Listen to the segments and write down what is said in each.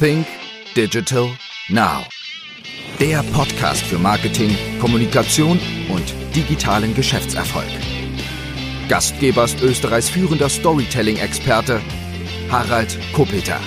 Think Digital Now. Der Podcast für Marketing, Kommunikation und digitalen Geschäftserfolg. Gastgeber ist Österreichs führender Storytelling-Experte Harald Kopeter.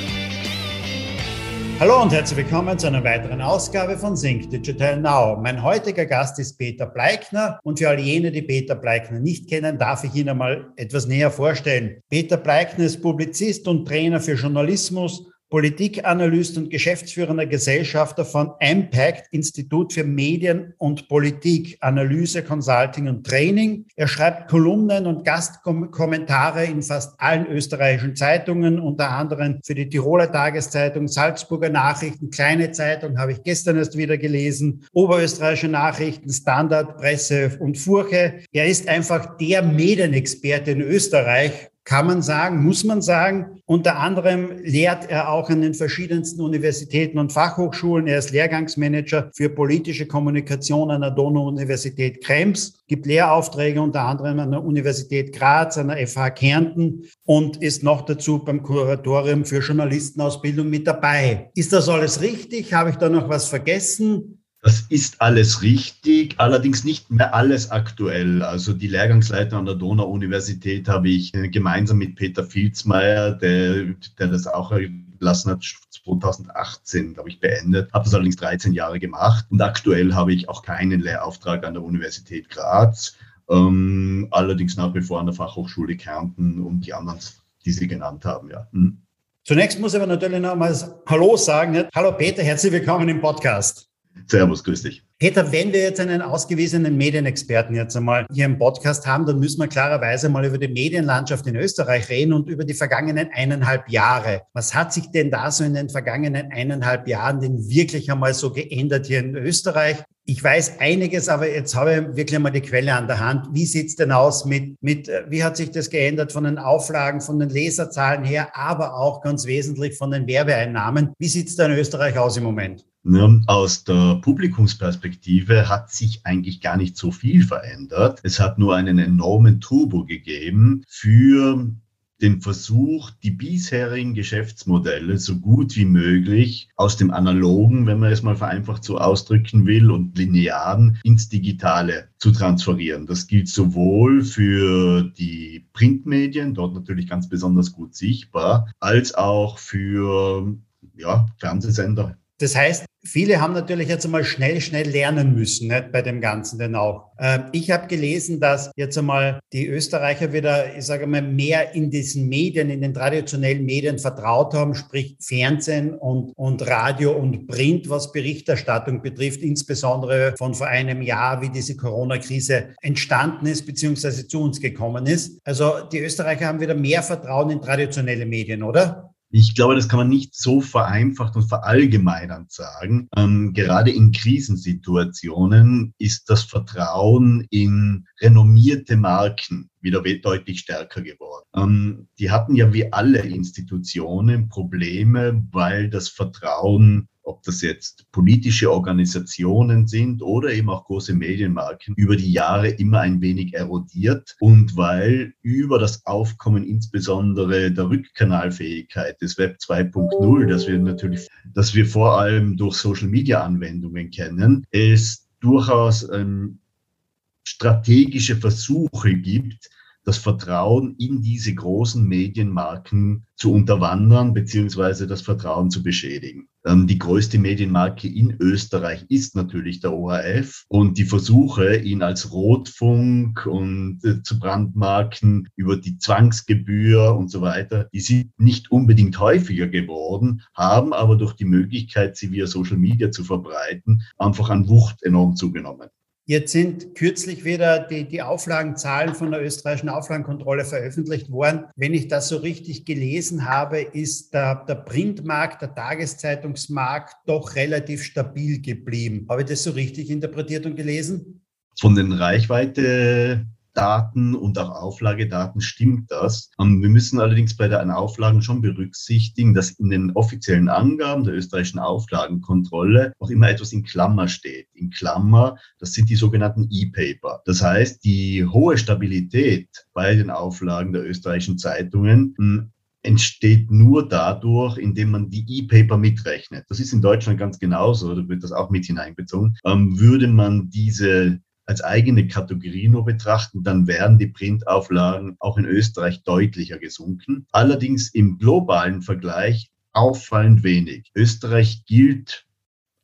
Hallo und herzlich willkommen zu einer weiteren Ausgabe von Sync Digital Now. Mein heutiger Gast ist Peter Bleikner und für all jene, die Peter Bleikner nicht kennen, darf ich ihn einmal etwas näher vorstellen. Peter Bleikner ist Publizist und Trainer für Journalismus Politikanalyst und geschäftsführender Gesellschafter von Impact Institut für Medien und Politik, Analyse, Consulting und Training. Er schreibt Kolumnen und Gastkommentare in fast allen österreichischen Zeitungen, unter anderem für die Tiroler Tageszeitung, Salzburger Nachrichten, Kleine Zeitung, habe ich gestern erst wieder gelesen, Oberösterreichische Nachrichten, Standard, Presse und Furche. Er ist einfach der Medienexperte in Österreich kann man sagen, muss man sagen. Unter anderem lehrt er auch an den verschiedensten Universitäten und Fachhochschulen. Er ist Lehrgangsmanager für politische Kommunikation an der Donau-Universität Krems, gibt Lehraufträge unter anderem an der Universität Graz, an der FH Kärnten und ist noch dazu beim Kuratorium für Journalistenausbildung mit dabei. Ist das alles richtig? Habe ich da noch was vergessen? Das ist alles richtig, allerdings nicht mehr alles aktuell. Also die Lehrgangsleiter an der Donau-Universität habe ich äh, gemeinsam mit Peter Filzmeier, der, der das auch gelassen hat, 2018, glaube ich, beendet. Habe das allerdings 13 Jahre gemacht und aktuell habe ich auch keinen Lehrauftrag an der Universität Graz. Ähm, allerdings nach wie vor an der Fachhochschule Kärnten und die anderen, die Sie genannt haben, ja. Hm. Zunächst muss ich aber natürlich noch mal Hallo sagen. Hallo Peter, herzlich willkommen im Podcast. Servus, grüß dich. Peter, wenn wir jetzt einen ausgewiesenen Medienexperten jetzt einmal hier im Podcast haben, dann müssen wir klarerweise mal über die Medienlandschaft in Österreich reden und über die vergangenen eineinhalb Jahre. Was hat sich denn da so in den vergangenen eineinhalb Jahren denn wirklich einmal so geändert hier in Österreich? Ich weiß einiges, aber jetzt habe ich wirklich mal die Quelle an der Hand. Wie sieht's denn aus mit, mit, äh, wie hat sich das geändert von den Auflagen, von den Leserzahlen her, aber auch ganz wesentlich von den Werbeeinnahmen? Wie sieht's da in Österreich aus im Moment? Aus der Publikumsperspektive hat sich eigentlich gar nicht so viel verändert. Es hat nur einen enormen Turbo gegeben für den Versuch, die bisherigen Geschäftsmodelle so gut wie möglich aus dem analogen, wenn man es mal vereinfacht so ausdrücken will, und linearen ins Digitale zu transferieren. Das gilt sowohl für die Printmedien, dort natürlich ganz besonders gut sichtbar, als auch für ja, Fernsehsender das heißt, viele haben natürlich jetzt einmal schnell, schnell lernen müssen nicht, bei dem Ganzen denn auch. Ähm, ich habe gelesen, dass jetzt einmal die Österreicher wieder, ich sage mal, mehr in diesen Medien, in den traditionellen Medien vertraut haben, sprich Fernsehen und, und Radio und Print, was Berichterstattung betrifft, insbesondere von vor einem Jahr, wie diese Corona-Krise entstanden ist, beziehungsweise zu uns gekommen ist. Also die Österreicher haben wieder mehr Vertrauen in traditionelle Medien, oder? Ich glaube, das kann man nicht so vereinfacht und verallgemeinernd sagen. Ähm, gerade in Krisensituationen ist das Vertrauen in renommierte Marken wieder deutlich stärker geworden. Ähm, die hatten ja wie alle Institutionen Probleme, weil das Vertrauen ob das jetzt politische Organisationen sind oder eben auch große Medienmarken, über die Jahre immer ein wenig erodiert und weil über das Aufkommen insbesondere der Rückkanalfähigkeit des Web 2.0, das wir natürlich, das wir vor allem durch Social Media Anwendungen kennen, es durchaus ähm, strategische Versuche gibt, das Vertrauen in diese großen Medienmarken zu unterwandern beziehungsweise das Vertrauen zu beschädigen. Ähm, die größte Medienmarke in Österreich ist natürlich der ORF und die Versuche, ihn als Rotfunk und äh, zu Brandmarken über die Zwangsgebühr und so weiter, die sind nicht unbedingt häufiger geworden, haben aber durch die Möglichkeit, sie via Social Media zu verbreiten, einfach an Wucht enorm zugenommen. Jetzt sind kürzlich wieder die, die Auflagenzahlen von der österreichischen Auflagenkontrolle veröffentlicht worden. Wenn ich das so richtig gelesen habe, ist der, der Printmarkt, der Tageszeitungsmarkt doch relativ stabil geblieben. Habe ich das so richtig interpretiert und gelesen? Von den Reichweite Daten und auch Auflagedaten stimmt das. Ähm, wir müssen allerdings bei den Auflagen schon berücksichtigen, dass in den offiziellen Angaben der österreichischen Auflagenkontrolle auch immer etwas in Klammer steht. In Klammer, das sind die sogenannten E-Paper. Das heißt, die hohe Stabilität bei den Auflagen der österreichischen Zeitungen hm, entsteht nur dadurch, indem man die E-Paper mitrechnet. Das ist in Deutschland ganz genauso, da wird das auch mit hineinbezogen. Ähm, würde man diese als eigene Kategorie nur betrachten, dann wären die Printauflagen auch in Österreich deutlicher gesunken. Allerdings im globalen Vergleich auffallend wenig. Österreich gilt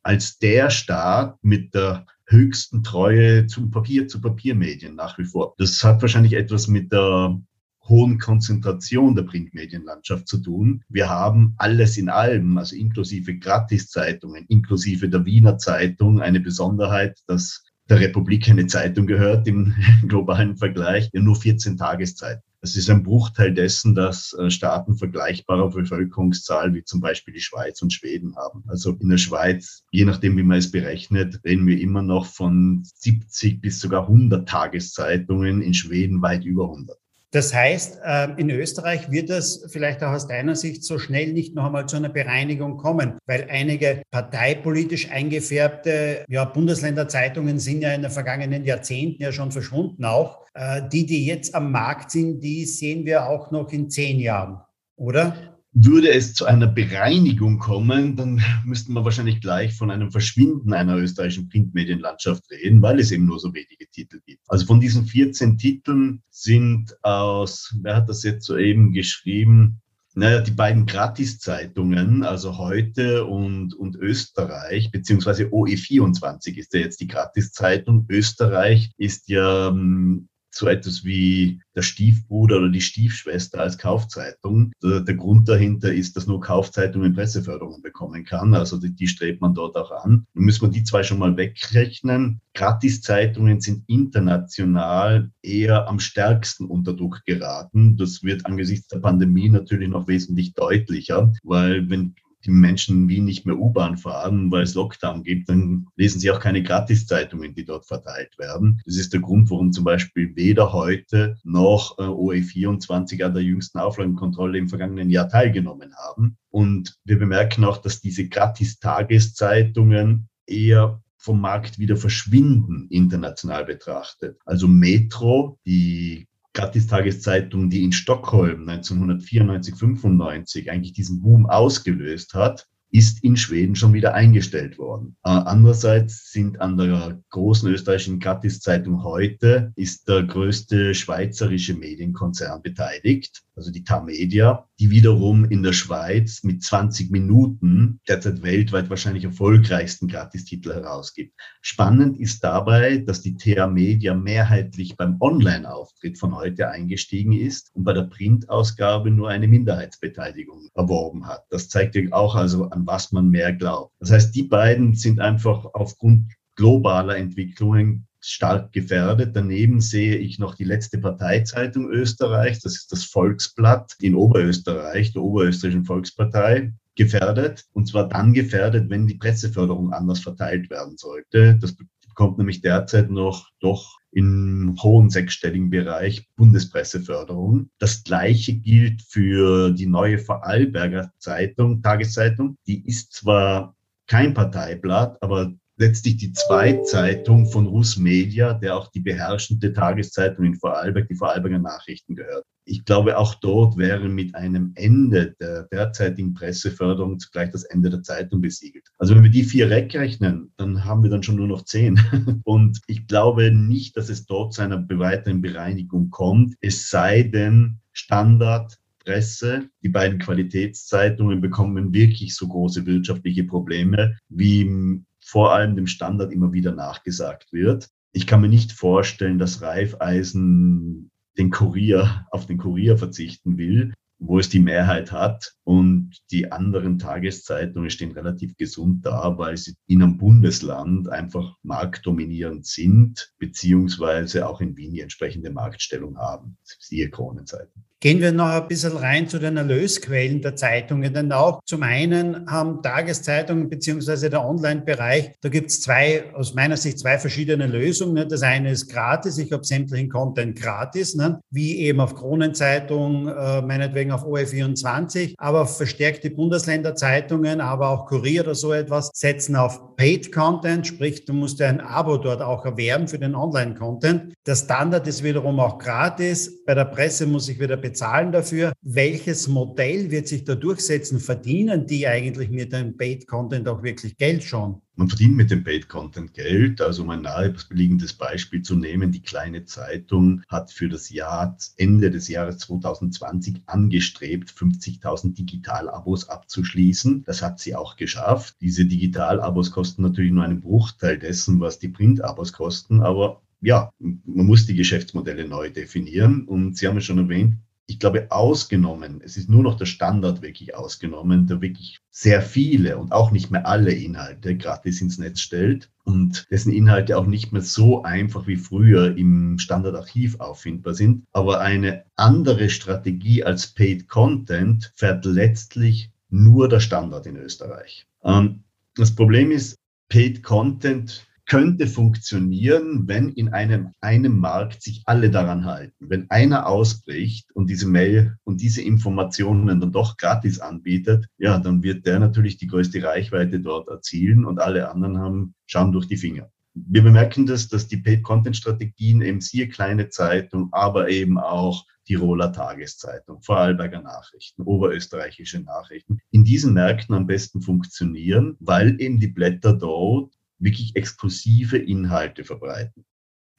als der Staat mit der höchsten Treue zum Papier, zu Papiermedien nach wie vor. Das hat wahrscheinlich etwas mit der hohen Konzentration der Printmedienlandschaft zu tun. Wir haben alles in allem, also inklusive Gratiszeitungen, inklusive der Wiener Zeitung, eine Besonderheit, dass der Republik eine Zeitung gehört im globalen Vergleich, ja nur 14 Tageszeit. Das ist ein Bruchteil dessen, dass äh, Staaten vergleichbarer Bevölkerungszahl wie zum Beispiel die Schweiz und Schweden haben. Also in der Schweiz, je nachdem, wie man es berechnet, reden wir immer noch von 70 bis sogar 100 Tageszeitungen, in Schweden weit über 100. Das heißt, ähm, in Österreich wird es vielleicht auch aus deiner Sicht so schnell nicht noch einmal zu einer Bereinigung kommen, weil einige parteipolitisch eingefärbte ja, Bundesländerzeitungen sind ja in den vergangenen Jahrzehnten ja schon verschwunden auch. Äh, die, die jetzt am Markt sind, die sehen wir auch noch in zehn Jahren, oder? Würde es zu einer Bereinigung kommen, dann müssten wir wahrscheinlich gleich von einem Verschwinden einer österreichischen Printmedienlandschaft reden, weil es eben nur so wenige Titel gibt. Also von diesen 14 Titeln sind aus, wer hat das jetzt soeben geschrieben? Naja, die beiden Gratiszeitungen, also heute und, und Österreich, beziehungsweise OE24 ist ja jetzt die Gratiszeitung. Österreich ist ja ähm, so etwas wie der Stiefbruder oder die Stiefschwester als Kaufzeitung. Der, der Grund dahinter ist, dass nur Kaufzeitungen Presseförderung bekommen kann. Also die, die strebt man dort auch an. Dann müssen wir die zwei schon mal wegrechnen. Gratiszeitungen sind international eher am stärksten unter Druck geraten. Das wird angesichts der Pandemie natürlich noch wesentlich deutlicher, weil wenn die Menschen wie nicht mehr U-Bahn fahren, weil es Lockdown gibt, dann lesen sie auch keine Gratiszeitungen, die dort verteilt werden. Das ist der Grund, warum zum Beispiel weder heute noch äh, OE24 an der jüngsten Auflagenkontrolle im vergangenen Jahr teilgenommen haben. Und wir bemerken auch, dass diese Gratis-Tageszeitungen eher vom Markt wieder verschwinden, international betrachtet. Also Metro, die Gratistageszeitung, die in Stockholm 1994, 95 eigentlich diesen Boom ausgelöst hat, ist in Schweden schon wieder eingestellt worden. Äh, andererseits sind an der großen österreichischen Gratiszeitung heute ist der größte schweizerische Medienkonzern beteiligt, also die Tamedia, die wiederum in der Schweiz mit 20 Minuten derzeit weltweit wahrscheinlich erfolgreichsten Gratistitel herausgibt. Spannend ist dabei, dass die TA Media mehrheitlich beim Online-Auftritt von heute eingestiegen ist und bei der Printausgabe nur eine Minderheitsbeteiligung erworben hat. Das zeigt auch also an was man mehr glaubt. Das heißt, die beiden sind einfach aufgrund globaler Entwicklungen stark gefährdet. Daneben sehe ich noch die letzte Parteizeitung Österreichs, das ist das Volksblatt in Oberösterreich, der Oberösterreichischen Volkspartei, gefährdet. Und zwar dann gefährdet, wenn die Presseförderung anders verteilt werden sollte. Das bekommt nämlich derzeit noch doch im hohen sechsstelligen Bereich Bundespresseförderung. Das Gleiche gilt für die neue Vorarlberger Zeitung, Tageszeitung. Die ist zwar kein Parteiblatt, aber letztlich die Zweitzeitung von Russ Media, der auch die beherrschende Tageszeitung in Vorarlberg, die Vorarlberger Nachrichten gehört. Ich glaube, auch dort wäre mit einem Ende der derzeitigen Presseförderung zugleich das Ende der Zeitung besiegelt. Also wenn wir die vier wegrechnen, dann haben wir dann schon nur noch zehn. Und ich glaube nicht, dass es dort zu einer weiteren Bereinigung kommt, es sei denn, Standard Presse, die beiden Qualitätszeitungen bekommen wirklich so große wirtschaftliche Probleme, wie vor allem dem Standard immer wieder nachgesagt wird. Ich kann mir nicht vorstellen, dass Reifeisen den Kurier, auf den Kurier verzichten will, wo es die Mehrheit hat. Und die anderen Tageszeitungen stehen relativ gesund da, weil sie in einem Bundesland einfach marktdominierend sind, beziehungsweise auch in Wien die entsprechende Marktstellung haben. Siehe Kronenzeitung. Gehen wir noch ein bisschen rein zu den Erlösquellen der Zeitungen. Denn auch zum einen haben Tageszeitungen beziehungsweise der Online-Bereich, da gibt es zwei, aus meiner Sicht zwei verschiedene Lösungen. Das eine ist gratis, ich habe sämtlichen Content gratis, ne? wie eben auf Kronenzeitung, äh, meinetwegen auf OE24, aber verstärkte Bundesländerzeitungen, aber auch Kurier oder so etwas setzen auf Paid Content, sprich, du musst ein Abo dort auch erwerben für den Online-Content. Der Standard ist wiederum auch gratis. Bei der Presse muss ich wieder bezahlen dafür. Welches Modell wird sich da durchsetzen? Verdienen die eigentlich mit dem Paid Content auch wirklich Geld schon? Man verdient mit dem Paid Content Geld. Also um ein naheliegendes Beispiel zu nehmen, die kleine Zeitung hat für das Jahr Ende des Jahres 2020 angestrebt, 50.000 Digital-Abos abzuschließen. Das hat sie auch geschafft. Diese Digital-Abos kosten natürlich nur einen Bruchteil dessen, was die Print-Abos kosten, aber ja, man muss die Geschäftsmodelle neu definieren. Und Sie haben es schon erwähnt, ich glaube, ausgenommen, es ist nur noch der Standard wirklich ausgenommen, der wirklich sehr viele und auch nicht mehr alle Inhalte gratis ins Netz stellt und dessen Inhalte auch nicht mehr so einfach wie früher im Standardarchiv auffindbar sind. Aber eine andere Strategie als Paid Content fährt letztlich nur der Standard in Österreich. Ähm, das Problem ist, Paid Content könnte funktionieren, wenn in einem, einem Markt sich alle daran halten. Wenn einer ausbricht und diese Mail und diese Informationen dann doch gratis anbietet, ja, dann wird der natürlich die größte Reichweite dort erzielen und alle anderen haben, schauen durch die Finger. Wir bemerken das, dass die Paid-Content-Strategien eben siehe kleine Zeitung, aber eben auch Tiroler Tageszeitung, Vorarlberger Nachrichten, oberösterreichische Nachrichten, in diesen Märkten am besten funktionieren, weil eben die Blätter dort wirklich exklusive Inhalte verbreiten.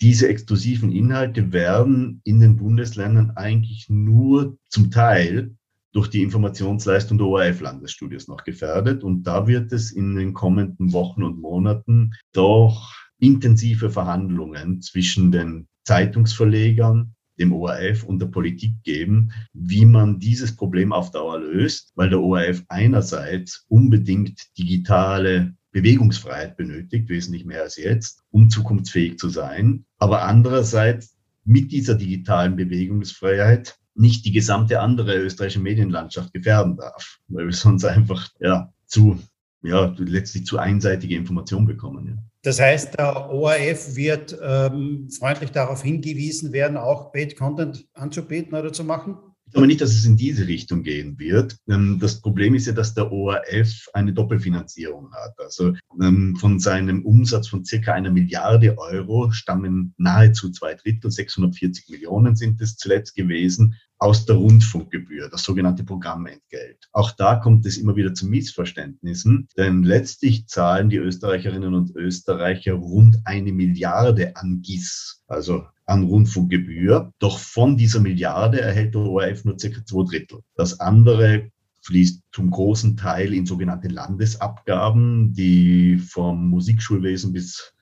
Diese exklusiven Inhalte werden in den Bundesländern eigentlich nur zum Teil durch die Informationsleistung der ORF-Landesstudios noch gefährdet. Und da wird es in den kommenden Wochen und Monaten doch intensive Verhandlungen zwischen den Zeitungsverlegern, dem ORF und der Politik geben, wie man dieses Problem auf Dauer löst, weil der ORF einerseits unbedingt digitale Bewegungsfreiheit benötigt, wesentlich mehr als jetzt, um zukunftsfähig zu sein. Aber andererseits mit dieser digitalen Bewegungsfreiheit nicht die gesamte andere österreichische Medienlandschaft gefährden darf, weil wir sonst einfach ja, zu, ja, letztlich zu einseitige Informationen bekommen. Ja. Das heißt, der ORF wird ähm, freundlich darauf hingewiesen werden, auch Paid-Content anzubieten oder zu machen? Glaube nicht, dass es in diese Richtung gehen wird. Ähm, das Problem ist ja, dass der ORF eine Doppelfinanzierung hat. Also ähm, von seinem Umsatz von circa einer Milliarde Euro stammen nahezu zwei Drittel, 640 Millionen sind es zuletzt gewesen, aus der Rundfunkgebühr, das sogenannte Programmentgelt. Auch da kommt es immer wieder zu Missverständnissen, denn letztlich zahlen die Österreicherinnen und Österreicher rund eine Milliarde an GIS, also an Rundfunkgebühr. Doch von dieser Milliarde erhält der ORF nur circa zwei Drittel. Das andere fließt zum großen Teil in sogenannte Landesabgaben, die vom Musikschulwesen bis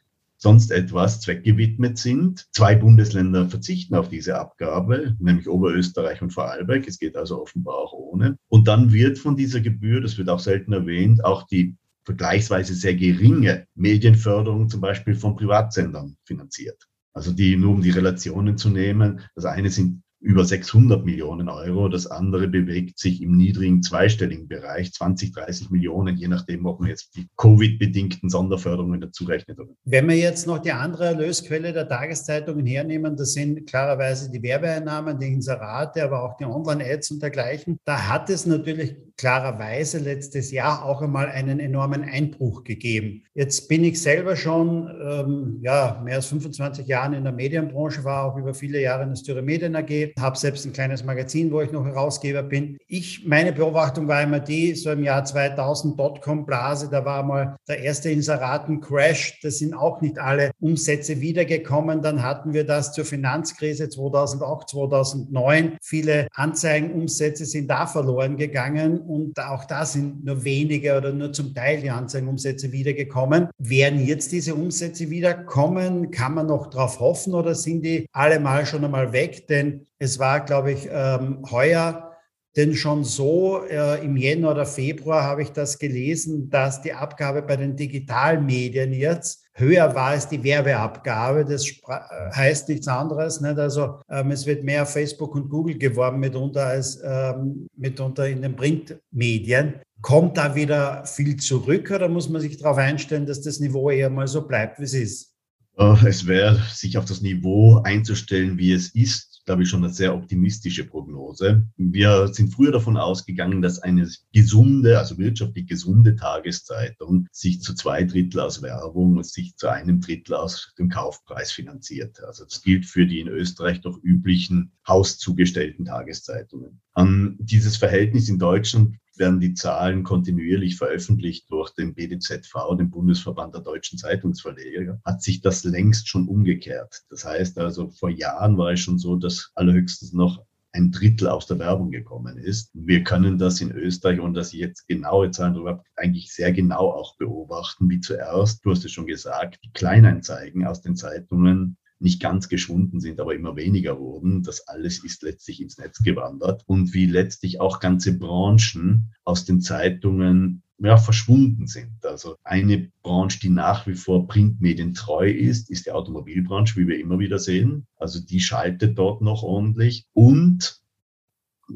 sonst etwas zweckgewidmet sind. Zwei Bundesländer verzichten auf diese Abgabe, nämlich Oberösterreich und Vorarlberg. Es geht also offenbar auch ohne. Und dann wird von dieser Gebühr, das wird auch selten erwähnt, auch die vergleichsweise sehr geringe Medienförderung zum Beispiel von Privatsendern finanziert. Also die, nur um die Relationen zu nehmen, das eine sind über 600 Millionen Euro. Das andere bewegt sich im niedrigen zweistelligen Bereich, 20, 30 Millionen, je nachdem, ob man jetzt die Covid-bedingten Sonderförderungen dazu rechnet. Wenn wir jetzt noch die andere Erlösquelle der Tageszeitungen hernehmen, das sind klarerweise die Werbeeinnahmen, die Inserate, aber auch die Online-Ads und dergleichen. Da hat es natürlich klarerweise letztes Jahr auch einmal einen enormen Einbruch gegeben. Jetzt bin ich selber schon ähm, ja, mehr als 25 Jahre in der Medienbranche, war auch über viele Jahre in der Styre Medien AG habe selbst ein kleines Magazin, wo ich noch Herausgeber bin. Ich, meine Beobachtung war immer die, so im Jahr 2000 Dotcom-Blase, da war mal der erste Inseraten-Crash. Da sind auch nicht alle Umsätze wiedergekommen. Dann hatten wir das zur Finanzkrise 2008, 2009. Viele Anzeigenumsätze sind da verloren gegangen und auch da sind nur wenige oder nur zum Teil die Anzeigenumsätze wiedergekommen. Werden jetzt diese Umsätze wiederkommen? Kann man noch darauf hoffen oder sind die alle mal schon einmal weg? Denn es war, glaube ich, ähm, heuer denn schon so äh, im Jänner oder Februar habe ich das gelesen, dass die Abgabe bei den Digitalmedien jetzt höher war als die Werbeabgabe. Das äh, heißt nichts anderes. Nicht? Also ähm, es wird mehr Facebook und Google geworben mitunter als ähm, mitunter in den Printmedien. Kommt da wieder viel zurück oder muss man sich darauf einstellen, dass das Niveau eher mal so bleibt, wie es ist? Äh, es wäre, sich auf das Niveau einzustellen, wie es ist, glaube ich, schon eine sehr optimistische Prognose. Wir sind früher davon ausgegangen, dass eine gesunde, also wirtschaftlich gesunde Tageszeitung sich zu zwei Drittel aus Werbung und sich zu einem Drittel aus dem Kaufpreis finanziert. Also das gilt für die in Österreich doch üblichen hauszugestellten Tageszeitungen. An dieses Verhältnis in Deutschland werden die Zahlen kontinuierlich veröffentlicht durch den BDZV, den Bundesverband der deutschen Zeitungsverleger, hat sich das längst schon umgekehrt. Das heißt also, vor Jahren war es schon so, dass allerhöchstens noch ein Drittel aus der Werbung gekommen ist. Wir können das in Österreich, und dass ich jetzt genaue Zahlen darüber habe, eigentlich sehr genau auch beobachten, wie zuerst, du hast es schon gesagt, die Kleinanzeigen aus den Zeitungen nicht ganz geschwunden sind, aber immer weniger wurden. Das alles ist letztlich ins Netz gewandert und wie letztlich auch ganze Branchen aus den Zeitungen ja, verschwunden sind. Also eine Branche, die nach wie vor Printmedien treu ist, ist die Automobilbranche, wie wir immer wieder sehen. Also die schaltet dort noch ordentlich und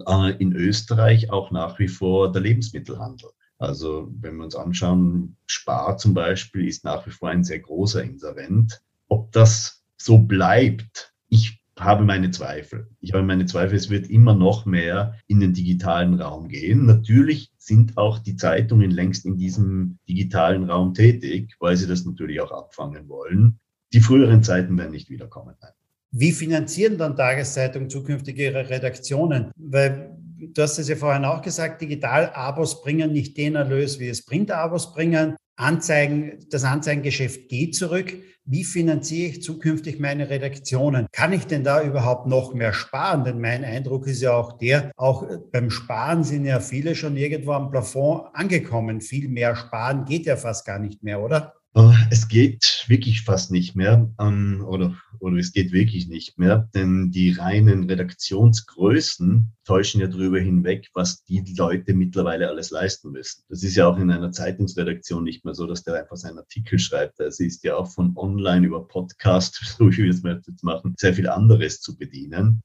äh, in Österreich auch nach wie vor der Lebensmittelhandel. Also wenn wir uns anschauen, Spar zum Beispiel ist nach wie vor ein sehr großer Inservent. Ob das so bleibt, ich habe meine Zweifel. Ich habe meine Zweifel, es wird immer noch mehr in den digitalen Raum gehen. Natürlich sind auch die Zeitungen längst in diesem digitalen Raum tätig, weil sie das natürlich auch abfangen wollen. Die früheren Zeiten werden nicht wiederkommen. Wie finanzieren dann Tageszeitungen zukünftig ihre Redaktionen? Weil du hast es ja vorhin auch gesagt, Digital-Abos bringen nicht den Erlös, wie es Print-Abos bringen. Anzeigen, das Anzeigengeschäft geht zurück. Wie finanziere ich zukünftig meine Redaktionen? Kann ich denn da überhaupt noch mehr sparen? Denn mein Eindruck ist ja auch der, auch beim Sparen sind ja viele schon irgendwo am Plafond angekommen. Viel mehr sparen geht ja fast gar nicht mehr, oder? Äh, es geht wirklich fast nicht mehr ähm, oder, oder es geht wirklich nicht mehr, denn die reinen Redaktionsgrößen täuschen ja darüber hinweg, was die Leute mittlerweile alles leisten müssen. Das ist ja auch in einer Zeitungsredaktion nicht mehr so, dass der einfach seinen Artikel schreibt. Es ist ja auch von online über Podcast, so wie wir es jetzt machen, sehr viel anderes zu bedienen.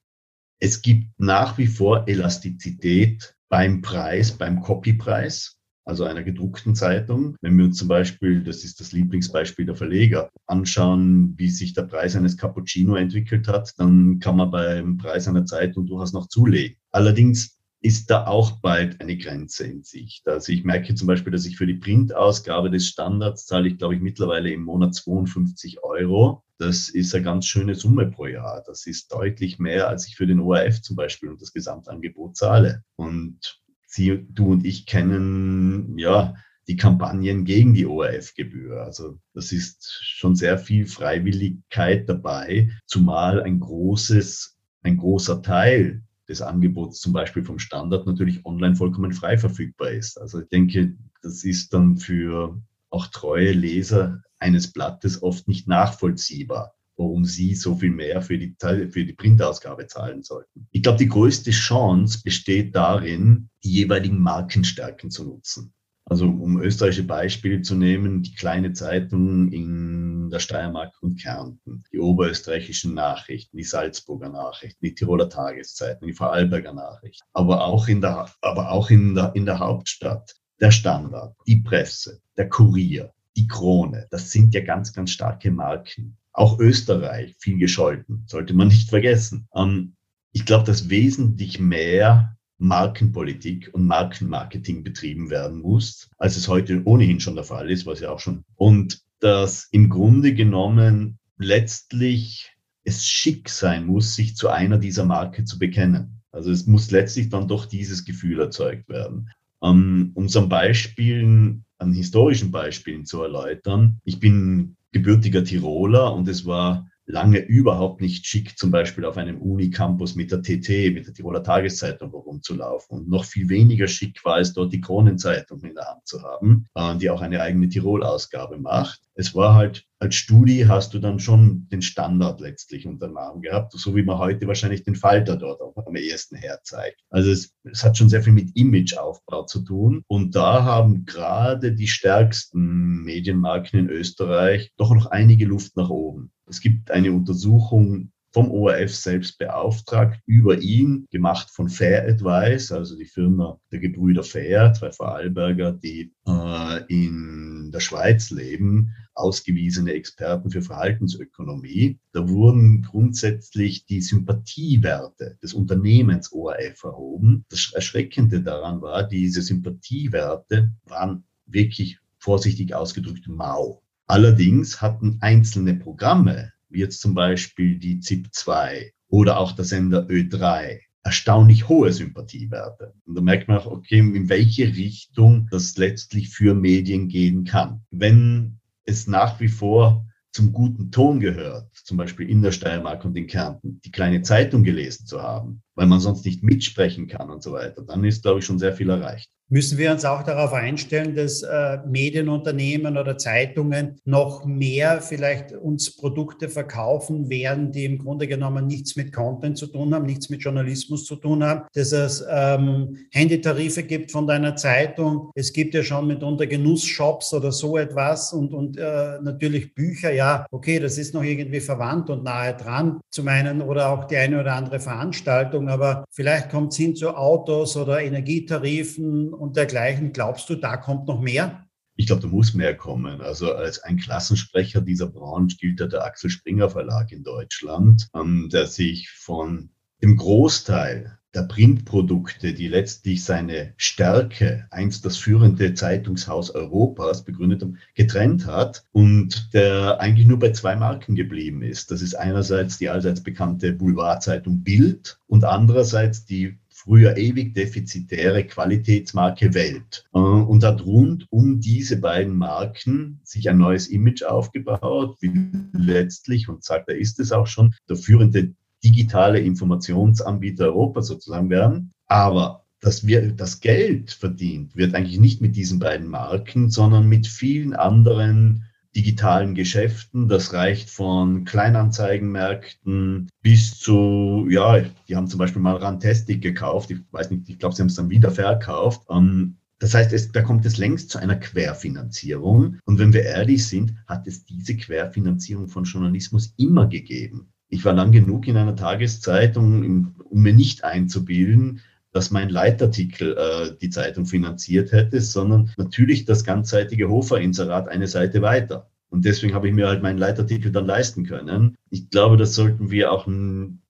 Es gibt nach wie vor Elastizität beim Preis, beim Copypreis also einer gedruckten Zeitung. Wenn wir uns zum Beispiel, das ist das Lieblingsbeispiel der Verleger, anschauen, wie sich der Preis eines Cappuccino entwickelt hat, dann kann man beim Preis einer Zeitung durchaus noch zulegen. Allerdings ist da auch bald eine Grenze in Sicht. Also ich merke zum Beispiel, dass ich für die Printausgabe des Standards zahle ich, glaube ich, mittlerweile im Monat 52 Euro. Das ist eine ganz schöne Summe pro Jahr. Das ist deutlich mehr, als ich für den ORF zum Beispiel und das Gesamtangebot zahle. Und Sie, du und ich kennen ja die Kampagnen gegen die ORF-Gebühr. Also das ist schon sehr viel Freiwilligkeit dabei, zumal ein großes, ein großer Teil des Angebots zum Beispiel vom Standard natürlich online vollkommen frei verfügbar ist. Also ich denke, das ist dann für auch treue Leser eines Blattes oft nicht nachvollziehbar warum sie so viel mehr für die, für die Printausgabe zahlen sollten. Ich glaube, die größte Chance besteht darin, die jeweiligen Markenstärken zu nutzen. Also um österreichische Beispiele zu nehmen, die kleine Zeitung in der Steiermark und Kärnten, die oberösterreichischen Nachrichten, die Salzburger Nachrichten, die Tiroler Tageszeitung, die Vorarlberger Nachrichten, aber auch in der, aber auch in der, in der Hauptstadt, der Standard, die Presse, der Kurier, die Krone. Das sind ja ganz, ganz starke Marken. Auch Österreich viel gescholten, sollte man nicht vergessen. Ähm, ich glaube, dass wesentlich mehr Markenpolitik und Markenmarketing betrieben werden muss, als es heute ohnehin schon der Fall ist, was ja auch schon. Und dass im Grunde genommen letztlich es schick sein muss, sich zu einer dieser Marke zu bekennen. Also es muss letztlich dann doch dieses Gefühl erzeugt werden. Um, um so ein Beispielen, an historischen Beispielen zu erläutern. Ich bin gebürtiger Tiroler und es war lange überhaupt nicht schick, zum Beispiel auf einem Unicampus mit der TT, mit der Tiroler Tageszeitung herumzulaufen. Und noch viel weniger schick war es, dort die Kronenzeitung in der Hand zu haben, äh, die auch eine eigene Tirol-Ausgabe macht. Es war halt, als Studi hast du dann schon den Standard letztlich unter dem Arm gehabt, so wie man heute wahrscheinlich den Falter dort auch am ehesten herzeigt. Also es, es hat schon sehr viel mit Imageaufbau zu tun. Und da haben gerade die stärksten Medienmarken in Österreich doch noch einige Luft nach oben. Es gibt eine Untersuchung vom ORF selbst beauftragt, über ihn, gemacht von Fair Advice, also die Firma der Gebrüder Fair, zwei Vorarlberger, die äh, in der Schweiz leben. ausgewiesene Experten für Verhaltensökonomie. Da wurden grundsätzlich die Sympathiewerte des Unternehmens ORF erhoben. Das Erschreckende daran war, diese Sympathiewerte waren wirklich vorsichtig ausgedrückt mau. Allerdings hatten einzelne Programme, wie jetzt zum Beispiel die ZIP2 oder auch der Sender Ö3, erstaunlich hohe Sympathiewerte. Und da merkt man auch, okay, in welche Richtung das letztlich für Medien gehen kann. Wenn es nach wie vor zum guten Ton gehört, zum Beispiel in der Steiermark und in Kärnten, die kleine Zeitung gelesen zu haben, weil man sonst nicht mitsprechen kann und so weiter, dann ist, glaube ich, schon sehr viel erreicht. Müssen wir uns auch darauf einstellen, dass äh, Medienunternehmen oder Zeitungen noch mehr vielleicht uns Produkte verkaufen werden, die im Grunde genommen nichts mit Content zu tun haben, nichts mit Journalismus zu tun haben, dass es ähm, Handytarife gibt von deiner Zeitung. Es gibt ja schon mitunter Genussshops oder so etwas und, und äh, natürlich Bücher. Ja, okay, das ist noch irgendwie verwandt und nahe dran zum einen oder auch die eine oder andere Veranstaltung, aber vielleicht kommt es hin zu Autos oder Energietarifen und dergleichen. Glaubst du, da kommt noch mehr? Ich glaube, da muss mehr kommen. Also als ein Klassensprecher dieser Branche gilt ja der Axel Springer Verlag in Deutschland, ähm, der sich von dem Großteil der Printprodukte, die letztlich seine Stärke, einst das führende Zeitungshaus Europas begründet haben, getrennt hat und der eigentlich nur bei zwei Marken geblieben ist. Das ist einerseits die allseits bekannte Boulevardzeitung Bild und andererseits die früher ewig defizitäre Qualitätsmarke Welt äh, und hat rund um diese beiden Marken sich ein neues Image aufgebaut, wie letztlich, und sagt er ist es auch schon, der führende digitale Informationsanbieter Europas sozusagen werden. Aber dass wir das Geld verdient wird eigentlich nicht mit diesen beiden Marken, sondern mit vielen anderen digitalen Geschäften. Das reicht von Kleinanzeigenmärkten bis zu, ja, die haben zum Beispiel mal Rantastic gekauft. Ich weiß nicht, ich glaube, sie haben es dann wieder verkauft. Ähm, das heißt, es, da kommt es längst zu einer Querfinanzierung. Und wenn wir ehrlich sind, hat es diese Querfinanzierung von Journalismus immer gegeben. Ich war lang genug in einer Tageszeitung, um mir nicht einzubilden, dass mein Leitartikel äh, die Zeitung finanziert hätte, sondern natürlich das ganzseitige Hofer-Inserat eine Seite weiter. Und deswegen habe ich mir halt meinen Leitartikel dann leisten können. Ich glaube, das sollten wir auch,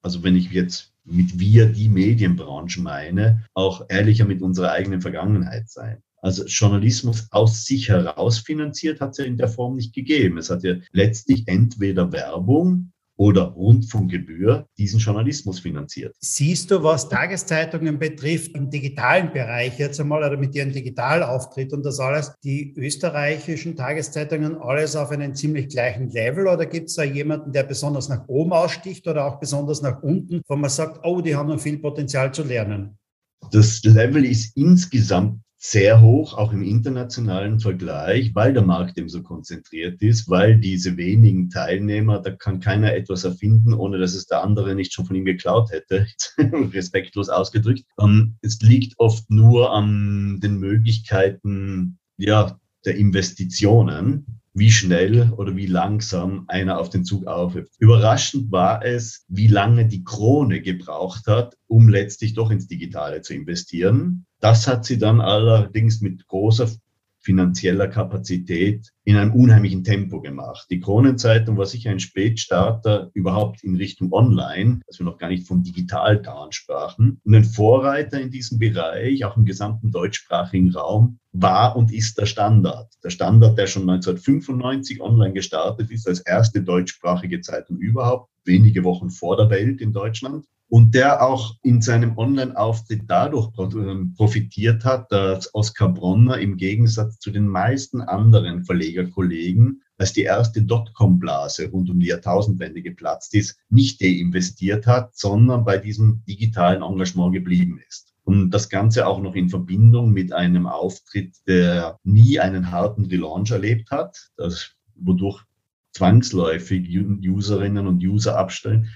also wenn ich jetzt mit wir die Medienbranche meine, auch ehrlicher mit unserer eigenen Vergangenheit sein. Also Journalismus aus sich heraus finanziert hat es ja in der Form nicht gegeben. Es hat ja letztlich entweder Werbung oder Rundfunkgebühr diesen Journalismus finanziert. Siehst du, was Tageszeitungen betrifft, im digitalen Bereich jetzt einmal oder mit ihrem Digitalauftritt und das alles, die österreichischen Tageszeitungen alles auf einem ziemlich gleichen Level oder gibt es da jemanden, der besonders nach oben aussticht oder auch besonders nach unten, wo man sagt, oh, die haben noch viel Potenzial zu lernen? Das Level ist insgesamt sehr hoch, auch im internationalen Vergleich, weil der Markt eben so konzentriert ist, weil diese wenigen Teilnehmer, da kann keiner etwas erfinden, ohne dass es der andere nicht schon von ihm geklaut hätte, respektlos ausgedrückt. Ähm, es liegt oft nur an den Möglichkeiten ja, der Investitionen, wie schnell oder wie langsam einer auf den Zug aufhüpft. Überraschend war es, wie lange die Krone gebraucht hat, um letztlich doch ins Digitale zu investieren. Das hat sie dann allerdings mit großer finanzieller Kapazität in einem unheimlichen Tempo gemacht. Die Kronenzeitung war sicher ein Spätstarter überhaupt in Richtung Online, dass wir noch gar nicht vom Digitaltan sprachen. Und ein Vorreiter in diesem Bereich, auch im gesamten deutschsprachigen Raum, war und ist der Standard. Der Standard, der schon 1995 online gestartet ist, als erste deutschsprachige Zeitung überhaupt, wenige Wochen vor der Welt in Deutschland und der auch in seinem Online-Auftritt dadurch ähm, profitiert hat, dass Oskar Bronner im Gegensatz zu den meisten anderen Verlegerkollegen, als die erste Dotcom-Blase rund um die Jahrtausendwende geplatzt ist, nicht deinvestiert hat, sondern bei diesem digitalen Engagement geblieben ist. Und das Ganze auch noch in Verbindung mit einem Auftritt, der nie einen harten Relaunch erlebt hat, das, wodurch zwangsläufig Userinnen und User abstellen,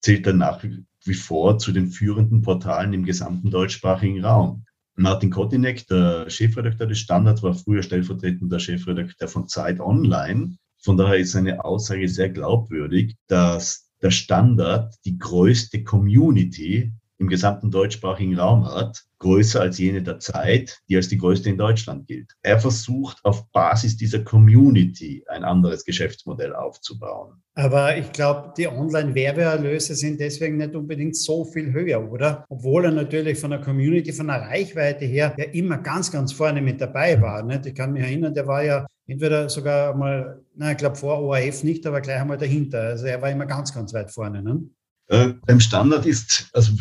zählt dann nach wie vor zu den führenden Portalen im gesamten deutschsprachigen Raum. Martin Kotinek, der Chefredakteur des Standards, war früher stellvertretender Chefredakteur von Zeit Online. Von daher ist seine Aussage sehr glaubwürdig, dass der Standard die größte Community im gesamten deutschsprachigen Raum hat, größer als jene der Zeit, die als die größte in Deutschland gilt. Er versucht auf Basis dieser Community ein anderes Geschäftsmodell aufzubauen. Aber ich glaube, die Online-Werbeerlöse sind deswegen nicht unbedingt so viel höher, oder? Obwohl er natürlich von der Community, von der Reichweite her ja immer ganz, ganz vorne mit dabei war. Nicht? Ich kann mich erinnern, der war ja entweder sogar mal, na, ich glaube vor ORF nicht, aber gleich einmal dahinter. Also er war immer ganz, ganz weit vorne. Ne? Äh, beim Standard ist, also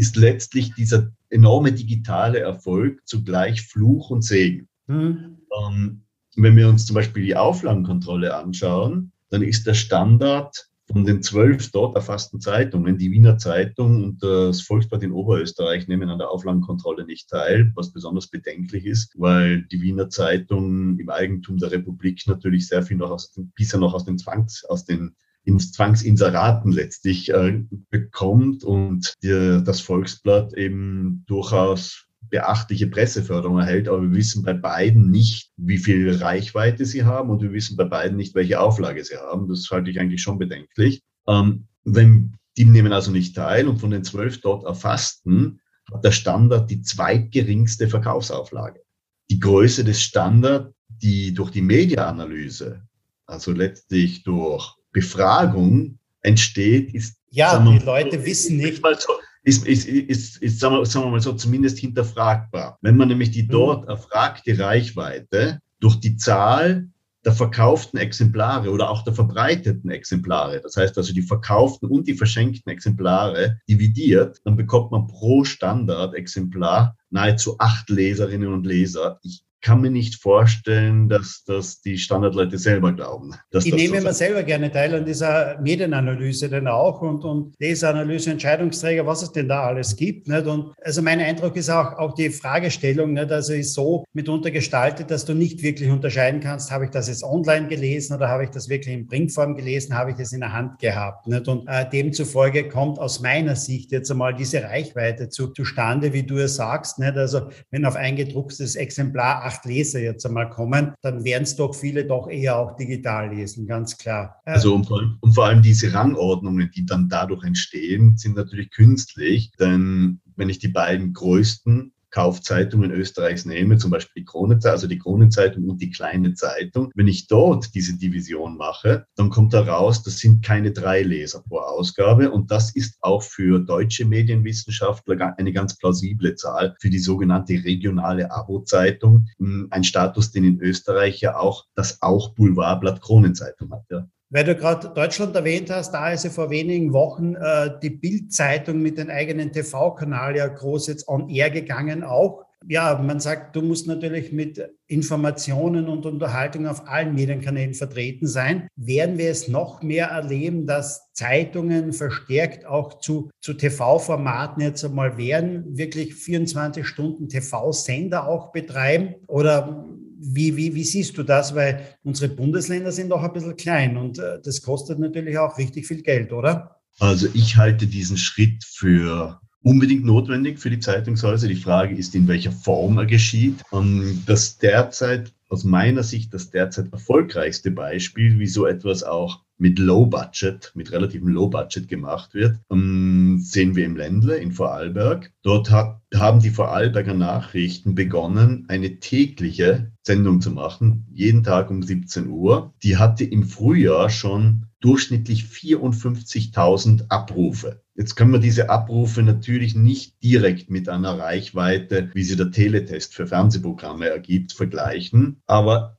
ist letztlich dieser enorme digitale Erfolg zugleich Fluch und Segen. Mhm. Ähm, wenn wir uns zum Beispiel die Auflagenkontrolle anschauen, dann ist der Standard von den zwölf dort erfassten Zeitungen, die Wiener Zeitung und das Volksblatt in Oberösterreich nehmen an der Auflagenkontrolle nicht teil, was besonders bedenklich ist, weil die Wiener Zeitung im Eigentum der Republik natürlich sehr viel noch aus den, bisher noch aus den Zwangs, aus den ins Zwangsinseraten letztlich äh, bekommt und die, das Volksblatt eben durchaus beachtliche Presseförderung erhält, aber wir wissen bei beiden nicht, wie viel Reichweite sie haben und wir wissen bei beiden nicht, welche Auflage sie haben. Das halte ich eigentlich schon bedenklich. Ähm, wenn die nehmen also nicht teil und von den zwölf dort erfassten hat der Standard die zweitgeringste Verkaufsauflage. Die Größe des Standard, die durch die Mediaanalyse, also letztlich durch Befragung entsteht, ist. Ja, die Leute wissen nicht. So, ist, ist, ist, ist sagen, wir, sagen wir mal so, zumindest hinterfragbar. Wenn man nämlich die mhm. dort erfragte Reichweite durch die Zahl der verkauften Exemplare oder auch der verbreiteten Exemplare, das heißt also die verkauften und die verschenkten Exemplare dividiert, dann bekommt man pro Standardexemplar nahezu acht Leserinnen und Leser. Ich kann mir nicht vorstellen, dass das die Standardleute selber glauben. ich nehme so immer selber gerne teil an dieser Medienanalyse dann auch und, und Leseanalyse, Entscheidungsträger, was es denn da alles gibt. Nicht? Und also mein Eindruck ist auch, auch die Fragestellung, nicht? also ist so mitunter gestaltet, dass du nicht wirklich unterscheiden kannst, habe ich das jetzt online gelesen oder habe ich das wirklich in Printform gelesen, habe ich es in der Hand gehabt. Nicht? Und äh, demzufolge kommt aus meiner Sicht jetzt einmal diese Reichweite zu, zustande, wie du es sagst. Nicht? Also wenn auf ein gedrucktes Exemplar acht Leser jetzt einmal kommen, dann werden es doch viele doch eher auch digital lesen, ganz klar. Äh, also und vor, allem, und vor allem diese Rangordnungen, die dann dadurch entstehen, sind natürlich künstlich, denn wenn ich die beiden größten Kaufzeitungen Österreichs nehme, zum Beispiel die Kronenzeitung, also die Kronenzeitung und die kleine Zeitung, wenn ich dort diese Division mache, dann kommt heraus, das sind keine drei Leser pro Ausgabe und das ist auch für deutsche Medienwissenschaftler eine ganz plausible Zahl für die sogenannte regionale Abo-Zeitung, hm, ein Status, den in Österreich ja auch das auch Boulevardblatt Kronenzeitung hat. Ja. Weil du gerade Deutschland erwähnt hast, da ist ja vor wenigen Wochen äh, die Bild-Zeitung mit dem eigenen TV-Kanal ja groß jetzt on air gegangen auch. Ja, man sagt, du musst natürlich mit Informationen und Unterhaltung auf allen Medienkanälen vertreten sein. Werden wir es noch mehr erleben, dass Zeitungen verstärkt auch zu, zu TV-Formaten jetzt einmal werden, wirklich 24 Stunden TV-Sender auch betreiben? Oder wie, wie, wie siehst du das? Weil unsere Bundesländer sind doch ein bisschen klein und äh, das kostet natürlich auch richtig viel Geld, oder? Also ich halte diesen Schritt für unbedingt notwendig für die Zeitungshäuser. Die Frage ist, in welcher Form er geschieht. Und das derzeit, aus meiner Sicht, das derzeit erfolgreichste Beispiel, wie so etwas auch mit Low Budget, mit relativem Low Budget gemacht wird, ähm, sehen wir im Ländle in Vorarlberg. Dort hat, haben die Vorarlberger Nachrichten begonnen, eine tägliche Sendung zu machen, jeden Tag um 17 Uhr. Die hatte im Frühjahr schon durchschnittlich 54.000 Abrufe. Jetzt können wir diese Abrufe natürlich nicht direkt mit einer Reichweite, wie sie der Teletest für Fernsehprogramme ergibt, vergleichen. Aber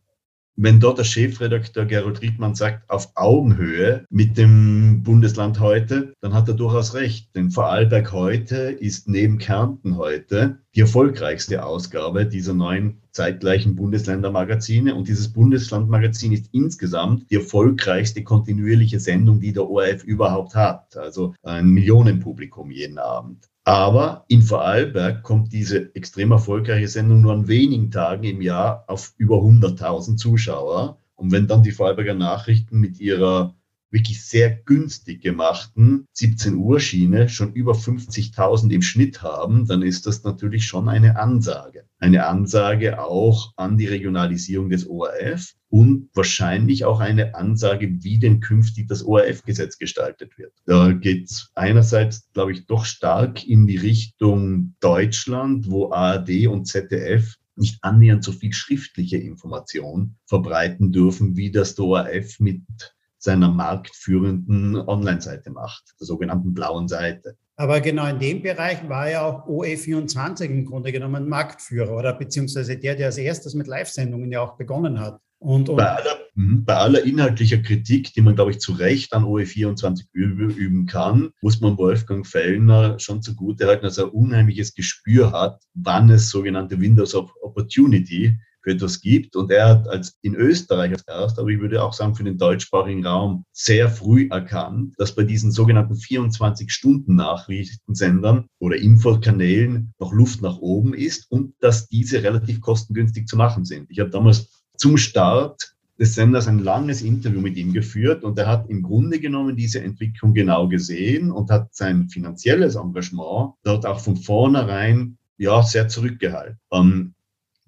wenn dort der Chefredakteur Gerold Riedmann sagt, auf Augenhöhe mit dem Bundesland heute, dann hat er durchaus recht. Denn Vorarlberg heute ist neben Kärnten heute die erfolgreichste Ausgabe dieser neuen zeitgleichen Bundesländermagazine. Und dieses Bundeslandmagazin ist insgesamt die erfolgreichste kontinuierliche Sendung, die der ORF überhaupt hat. Also ein Millionenpublikum jeden Abend. Aber in Vorarlberg kommt diese extrem erfolgreiche Sendung nur an wenigen Tagen im Jahr auf über 100.000 Zuschauer. Und wenn dann die Vorarlberger Nachrichten mit ihrer wirklich sehr günstig gemachten 17 Uhr Schiene schon über 50.000 im Schnitt haben, dann ist das natürlich schon eine Ansage. Eine Ansage auch an die Regionalisierung des ORF und wahrscheinlich auch eine Ansage, wie denn künftig das ORF-Gesetz gestaltet wird. Da geht es einerseits, glaube ich, doch stark in die Richtung Deutschland, wo ARD und ZDF nicht annähernd so viel schriftliche Information verbreiten dürfen, wie das ORF mit seiner marktführenden Online-Seite macht, der sogenannten blauen Seite. Aber genau in dem Bereich war ja auch OE24 im Grunde genommen Marktführer oder beziehungsweise der, der als erstes mit Live-Sendungen ja auch begonnen hat. Und, und bei, aller, mhm, bei, aller, inhaltlicher Kritik, die man, glaube ich, zu Recht an OE24 üben kann, muss man Wolfgang Fellner schon zugute halten, dass er ein unheimliches Gespür hat, wann es sogenannte Windows of Opportunity für etwas gibt. Und er hat als in Österreich als erst, aber ich würde auch sagen für den deutschsprachigen Raum, sehr früh erkannt, dass bei diesen sogenannten 24-Stunden-Nachrichtensendern oder Infokanälen noch Luft nach oben ist und dass diese relativ kostengünstig zu machen sind. Ich habe damals zum Start des Senders ein langes Interview mit ihm geführt und er hat im Grunde genommen diese Entwicklung genau gesehen und hat sein finanzielles Engagement dort auch von vornherein ja, sehr zurückgehalten. Ähm,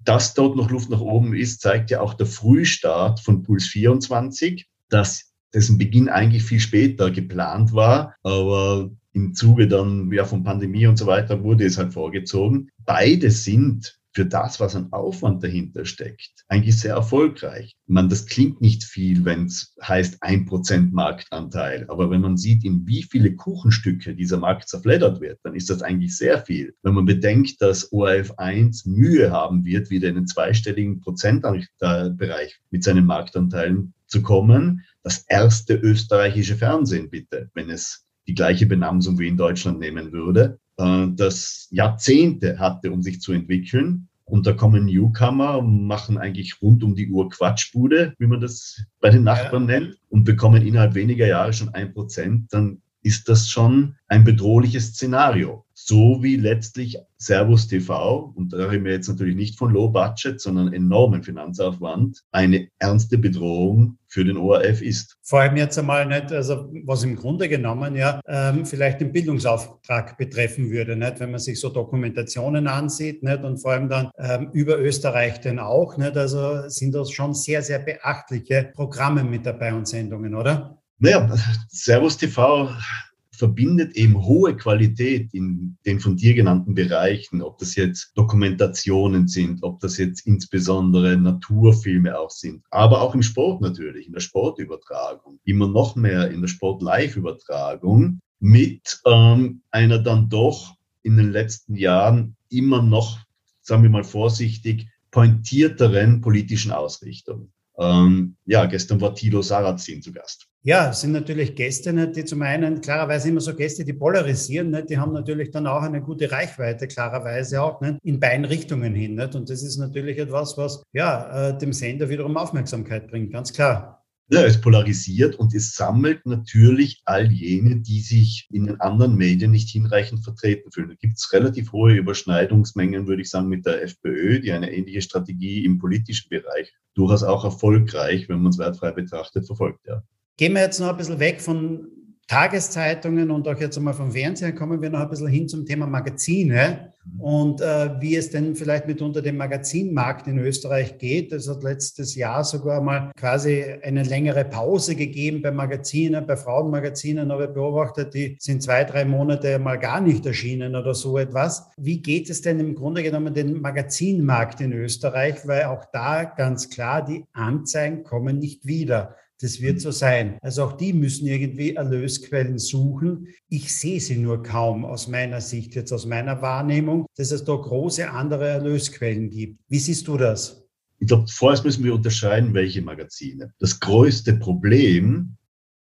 dass dort noch Luft nach oben ist, zeigt ja auch der Frühstart von Puls 24, dass dessen Beginn eigentlich viel später geplant war, aber im Zuge dann ja von Pandemie und so weiter wurde es halt vorgezogen. Beide sind für das, was an Aufwand dahinter steckt, eigentlich sehr erfolgreich. Man, das klingt nicht viel, wenn es heißt ein Prozent Marktanteil. Aber wenn man sieht, in wie viele Kuchenstücke dieser Markt zerfleddert wird, dann ist das eigentlich sehr viel. Wenn man bedenkt, dass ORF 1 Mühe haben wird, wieder in den zweistelligen Prozentbereich mit seinen Marktanteilen zu kommen, das erste österreichische Fernsehen bitte, wenn es die gleiche Benamsung wie in Deutschland nehmen würde, äh, das Jahrzehnte hatte, um sich zu entwickeln. Und da kommen Newcomer, machen eigentlich rund um die Uhr Quatschbude, wie man das bei den Nachbarn nennt, und bekommen innerhalb weniger Jahre schon ein Prozent. Dann ist das schon ein bedrohliches Szenario. So wie letztlich Servus TV, und da reden wir jetzt natürlich nicht von Low Budget, sondern enormen Finanzaufwand, eine ernste Bedrohung für den ORF ist. Vor allem jetzt einmal nicht, also was im Grunde genommen ja ähm, vielleicht den Bildungsauftrag betreffen würde, nicht, wenn man sich so Dokumentationen ansieht, nicht, und vor allem dann ähm, über Österreich denn auch, nicht, also sind das schon sehr, sehr beachtliche Programme mit dabei und Sendungen, oder? Naja, Servus TV verbindet eben hohe Qualität in den von dir genannten Bereichen, ob das jetzt Dokumentationen sind, ob das jetzt insbesondere Naturfilme auch sind, aber auch im Sport natürlich, in der Sportübertragung, immer noch mehr in der Sport-Live-Übertragung mit ähm, einer dann doch in den letzten Jahren immer noch, sagen wir mal vorsichtig, pointierteren politischen Ausrichtung. Ähm, ja, gestern war Tilo Sarrazin zu Gast. Ja, es sind natürlich Gäste, nicht, die zum einen klarerweise immer so Gäste, die polarisieren, nicht, die haben natürlich dann auch eine gute Reichweite, klarerweise auch nicht, in beiden Richtungen hin. Und das ist natürlich etwas, was ja, äh, dem Sender wiederum Aufmerksamkeit bringt, ganz klar. Ja, es polarisiert und es sammelt natürlich all jene, die sich in den anderen Medien nicht hinreichend vertreten fühlen. Da gibt es relativ hohe Überschneidungsmengen, würde ich sagen, mit der FPÖ, die eine ähnliche Strategie im politischen Bereich durchaus auch erfolgreich, wenn man es wertfrei betrachtet, verfolgt. Ja. Gehen wir jetzt noch ein bisschen weg von Tageszeitungen und auch jetzt einmal vom Fernsehen kommen wir noch ein bisschen hin zum Thema Magazine und äh, wie es denn vielleicht mitunter dem Magazinmarkt in Österreich geht. Es hat letztes Jahr sogar mal quasi eine längere Pause gegeben bei Magazinen, bei Frauenmagazinen ich beobachtet, die sind zwei, drei Monate mal gar nicht erschienen oder so etwas. Wie geht es denn im Grunde genommen den Magazinmarkt in Österreich? Weil auch da ganz klar, die Anzeigen kommen nicht wieder. Das wird so sein. Also auch die müssen irgendwie Erlösquellen suchen. Ich sehe sie nur kaum aus meiner Sicht, jetzt aus meiner Wahrnehmung, dass es da große andere Erlösquellen gibt. Wie siehst du das? Ich glaube, vorerst müssen wir unterscheiden, welche Magazine. Das größte Problem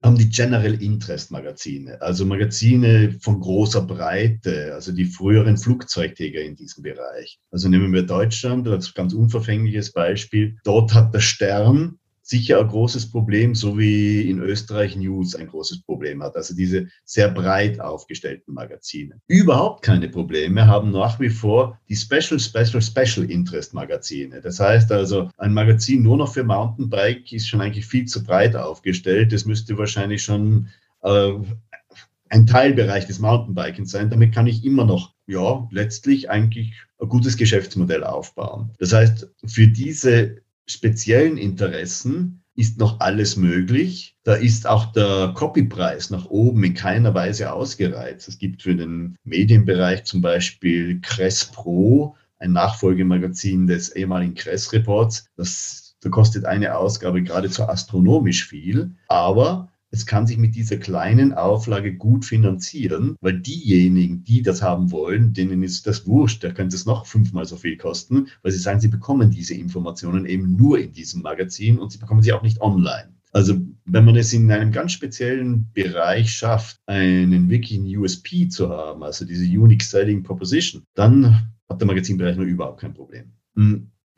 haben die General Interest Magazine, also Magazine von großer Breite, also die früheren Flugzeugträger in diesem Bereich. Also nehmen wir Deutschland als ganz unverfängliches Beispiel. Dort hat der Stern sicher ein großes Problem, so wie in Österreich News ein großes Problem hat. Also diese sehr breit aufgestellten Magazine. Überhaupt keine Probleme haben nach wie vor die Special, Special, Special Interest Magazine. Das heißt also, ein Magazin nur noch für Mountainbike ist schon eigentlich viel zu breit aufgestellt. Das müsste wahrscheinlich schon äh, ein Teilbereich des Mountainbikens sein. Damit kann ich immer noch, ja, letztlich eigentlich ein gutes Geschäftsmodell aufbauen. Das heißt, für diese speziellen Interessen ist noch alles möglich. Da ist auch der Copypreis nach oben in keiner Weise ausgereizt. Es gibt für den Medienbereich zum Beispiel Cress Pro, ein Nachfolgemagazin des ehemaligen Cress Reports. Das, da kostet eine Ausgabe geradezu astronomisch viel, aber es kann sich mit dieser kleinen Auflage gut finanzieren, weil diejenigen, die das haben wollen, denen ist das wurscht, da könnte es noch fünfmal so viel kosten, weil sie sagen, sie bekommen diese Informationen eben nur in diesem Magazin und sie bekommen sie auch nicht online. Also wenn man es in einem ganz speziellen Bereich schafft, einen wirklichen USP zu haben, also diese Unique Selling Proposition, dann hat der Magazinbereich nur überhaupt kein Problem.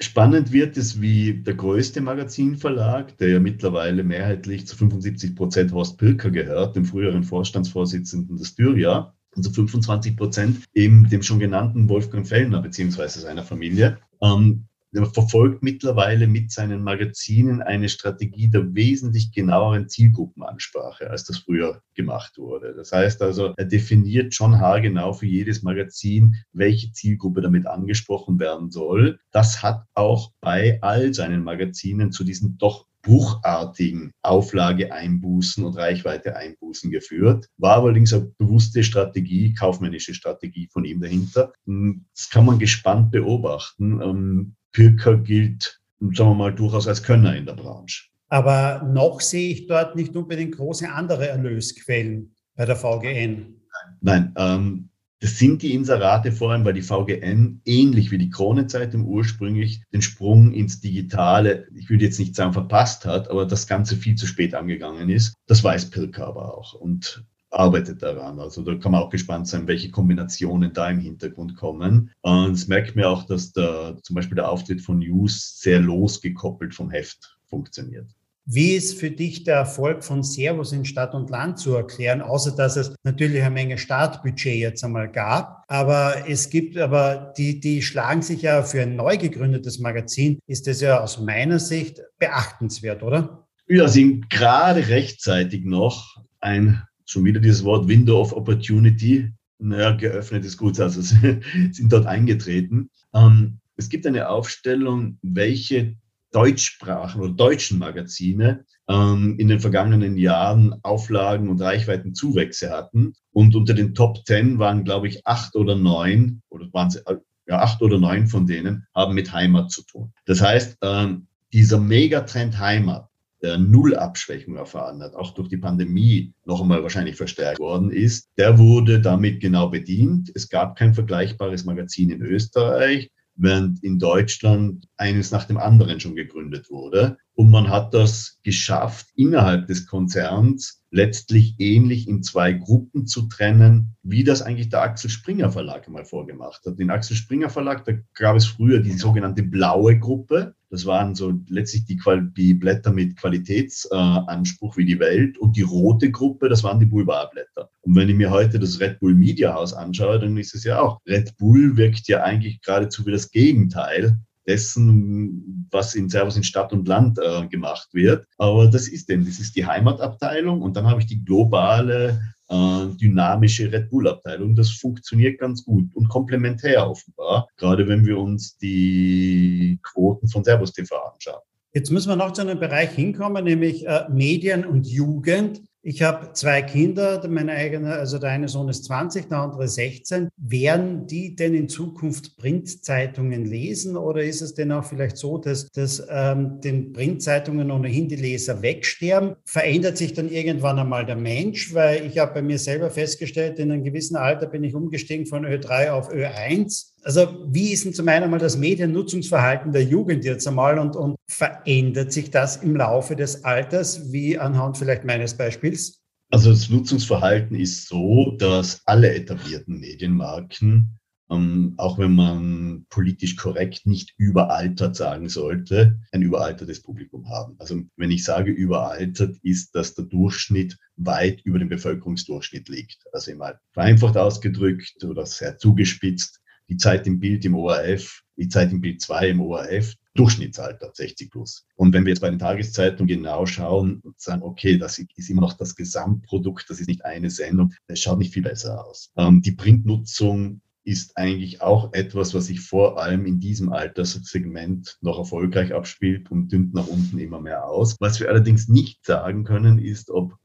Spannend wird es, wie der größte Magazinverlag, der ja mittlerweile mehrheitlich zu 75 Prozent Horst Pilker gehört, dem früheren Vorstandsvorsitzenden des Styria, und zu 25 Prozent eben dem schon genannten Wolfgang Fellner beziehungsweise seiner Familie, ähm, verfolgt mittlerweile mit seinen Magazinen eine Strategie der wesentlich genaueren Zielgruppenansprache, als das früher gemacht wurde. Das heißt also, er definiert schon haargenau für jedes Magazin, welche Zielgruppe damit angesprochen werden soll. Das hat auch bei all seinen Magazinen zu diesen doch bruchartigen Auflageeinbußen und Reichweite-Einbußen geführt. War allerdings eine bewusste Strategie, kaufmännische Strategie von ihm dahinter. Das kann man gespannt beobachten. Pirker gilt, sagen wir mal, durchaus als Könner in der Branche. Aber noch sehe ich dort nicht unbedingt große andere Erlösquellen bei der VGN. Nein, ähm, das sind die Inserate vor allem, weil die VGN ähnlich wie die Krone-Zeitung ursprünglich den Sprung ins Digitale, ich würde jetzt nicht sagen verpasst hat, aber das Ganze viel zu spät angegangen ist. Das weiß Pilker aber auch. Und arbeitet daran. Also da kann man auch gespannt sein, welche Kombinationen da im Hintergrund kommen. Und es merkt mir auch, dass der, zum Beispiel der Auftritt von News sehr losgekoppelt vom Heft funktioniert. Wie ist für dich der Erfolg von Servus in Stadt und Land zu erklären, außer dass es natürlich eine Menge Startbudget jetzt einmal gab, aber es gibt aber, die, die schlagen sich ja für ein neu gegründetes Magazin, ist das ja aus meiner Sicht beachtenswert, oder? Ja, sind gerade rechtzeitig noch ein schon wieder dieses Wort Window of Opportunity, naja, geöffnet ist gut, also sind dort eingetreten. Ähm, es gibt eine Aufstellung, welche Deutschsprachen oder deutschen Magazine ähm, in den vergangenen Jahren Auflagen und Reichweitenzuwächse hatten. Und unter den Top Ten waren, glaube ich, acht oder neun, oder waren es, ja, acht oder neun von denen haben mit Heimat zu tun. Das heißt, ähm, dieser Megatrend Heimat, der Nullabschwächung erfahren hat, auch durch die Pandemie noch einmal wahrscheinlich verstärkt worden ist, der wurde damit genau bedient. Es gab kein vergleichbares Magazin in Österreich, während in Deutschland eines nach dem anderen schon gegründet wurde. Und man hat das geschafft, innerhalb des Konzerns letztlich ähnlich in zwei Gruppen zu trennen, wie das eigentlich der Axel Springer Verlag mal vorgemacht hat. Den Axel Springer Verlag, da gab es früher die sogenannte blaue Gruppe. Das waren so letztlich die, die Blätter mit Qualitätsanspruch äh, wie die Welt. Und die rote Gruppe, das waren die Boulevardblätter. Und wenn ich mir heute das Red Bull Media House anschaue, dann ist es ja auch, Red Bull wirkt ja eigentlich geradezu wie das Gegenteil dessen, was in Servus in Stadt und Land äh, gemacht wird. Aber das ist denn, das ist die Heimatabteilung und dann habe ich die globale äh, dynamische Red Bull-Abteilung. Das funktioniert ganz gut und komplementär offenbar, gerade wenn wir uns die Quoten von Servus TV anschauen. Jetzt müssen wir noch zu einem Bereich hinkommen, nämlich äh, Medien und Jugend. Ich habe zwei Kinder, meine eigene, also der eine Sohn ist 20, der andere 16. Werden die denn in Zukunft Printzeitungen lesen oder ist es denn auch vielleicht so, dass, dass ähm, den Printzeitungen ohnehin die Leser wegsterben? Verändert sich dann irgendwann einmal der Mensch? Weil ich habe bei mir selber festgestellt, in einem gewissen Alter bin ich umgestiegen von Ö3 auf Ö1 also wie ist denn zum einen mal das Mediennutzungsverhalten der Jugend jetzt einmal und, und verändert sich das im Laufe des Alters, wie anhand vielleicht meines Beispiels? Also das Nutzungsverhalten ist so, dass alle etablierten Medienmarken ähm, auch wenn man politisch korrekt nicht überaltert sagen sollte, ein überaltertes Publikum haben. Also wenn ich sage überaltert, ist, dass der Durchschnitt weit über dem Bevölkerungsdurchschnitt liegt. Also immer vereinfacht ausgedrückt oder sehr zugespitzt. Die Zeit im Bild im ORF, die Zeit im Bild 2 im ORF, Durchschnittsalter 60 plus. Und wenn wir jetzt bei den Tageszeitungen genau schauen und sagen, okay, das ist immer noch das Gesamtprodukt, das ist nicht eine Sendung, das schaut nicht viel besser aus. Ähm, die Printnutzung ist eigentlich auch etwas, was sich vor allem in diesem Alterssegment noch erfolgreich abspielt und dünnt nach unten immer mehr aus. Was wir allerdings nicht sagen können, ist, ob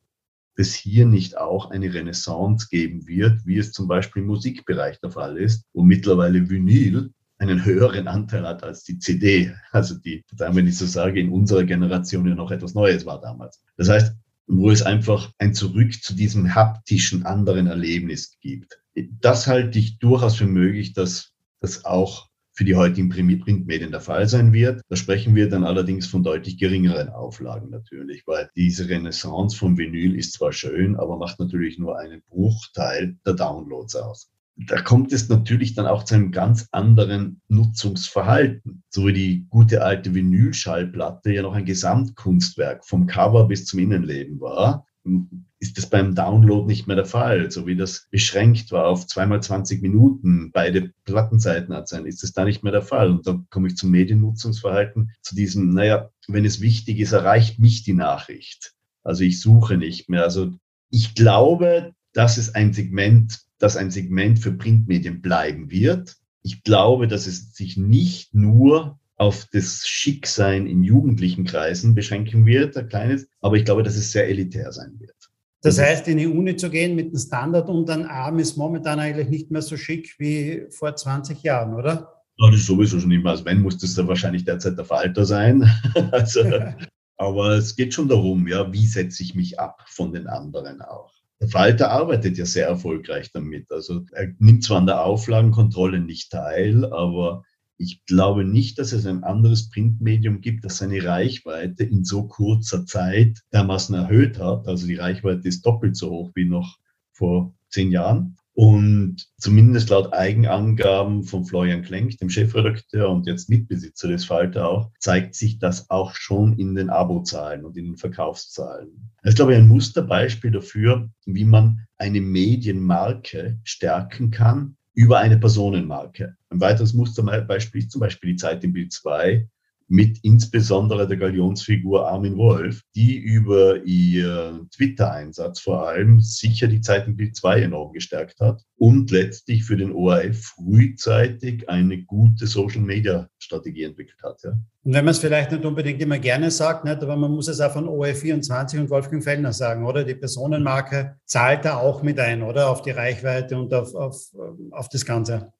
es hier nicht auch eine Renaissance geben wird, wie es zum Beispiel im Musikbereich der Fall ist, wo mittlerweile Vinyl einen höheren Anteil hat als die CD. Also die, wenn ich so sage, in unserer Generation ja noch etwas Neues war damals. Das heißt, wo es einfach ein Zurück zu diesem haptischen anderen Erlebnis gibt. Das halte ich durchaus für möglich, dass das auch für die heutigen Printmedien der Fall sein wird. Da sprechen wir dann allerdings von deutlich geringeren Auflagen natürlich, weil diese Renaissance vom Vinyl ist zwar schön, aber macht natürlich nur einen Bruchteil der Downloads aus da kommt es natürlich dann auch zu einem ganz anderen Nutzungsverhalten. So wie die gute alte Vinylschallplatte ja noch ein Gesamtkunstwerk vom Cover bis zum Innenleben war, ist das beim Download nicht mehr der Fall. So wie das beschränkt war auf zweimal 20 Minuten, beide Plattenseiten hat sein, ist das da nicht mehr der Fall. Und da komme ich zum Mediennutzungsverhalten, zu diesem, naja, wenn es wichtig ist, erreicht mich die Nachricht. Also ich suche nicht mehr. Also ich glaube, dass es ein Segment dass ein Segment für Printmedien bleiben wird. Ich glaube, dass es sich nicht nur auf das Schicksein in jugendlichen Kreisen beschränken wird, ein kleines, aber ich glaube, dass es sehr elitär sein wird. Das heißt, in die Uni zu gehen mit einem Standard und einem Arm ist momentan eigentlich nicht mehr so schick wie vor 20 Jahren, oder? Ja, das ist sowieso schon immer. Also wenn, muss das dann wahrscheinlich derzeit der Falter sein. also, aber es geht schon darum, ja, wie setze ich mich ab von den anderen auch. Walter arbeitet ja sehr erfolgreich damit. Also er nimmt zwar an der Auflagenkontrolle nicht teil, aber ich glaube nicht, dass es ein anderes Printmedium gibt, das seine Reichweite in so kurzer Zeit dermaßen erhöht hat. Also die Reichweite ist doppelt so hoch wie noch vor zehn Jahren. Und zumindest laut Eigenangaben von Florian Klenk, dem Chefredakteur und jetzt Mitbesitzer des Falter auch, zeigt sich das auch schon in den Abozahlen und in den Verkaufszahlen. Das ist, glaube ich, ein Musterbeispiel dafür, wie man eine Medienmarke stärken kann über eine Personenmarke. Ein weiteres Musterbeispiel ist zum Beispiel die Zeit im Bild 2, mit insbesondere der Galionsfigur Armin Wolf, die über ihr Twitter-Einsatz vor allem sicher die Zeit im Bild 2 enorm gestärkt hat und letztlich für den ORF frühzeitig eine gute Social-Media-Strategie entwickelt hat. Ja. Und wenn man es vielleicht nicht unbedingt immer gerne sagt, nicht, aber man muss es auch von ORF24 und Wolfgang Fellner sagen, oder? Die Personenmarke zahlt da auch mit ein, oder? Auf die Reichweite und auf, auf, auf das Ganze.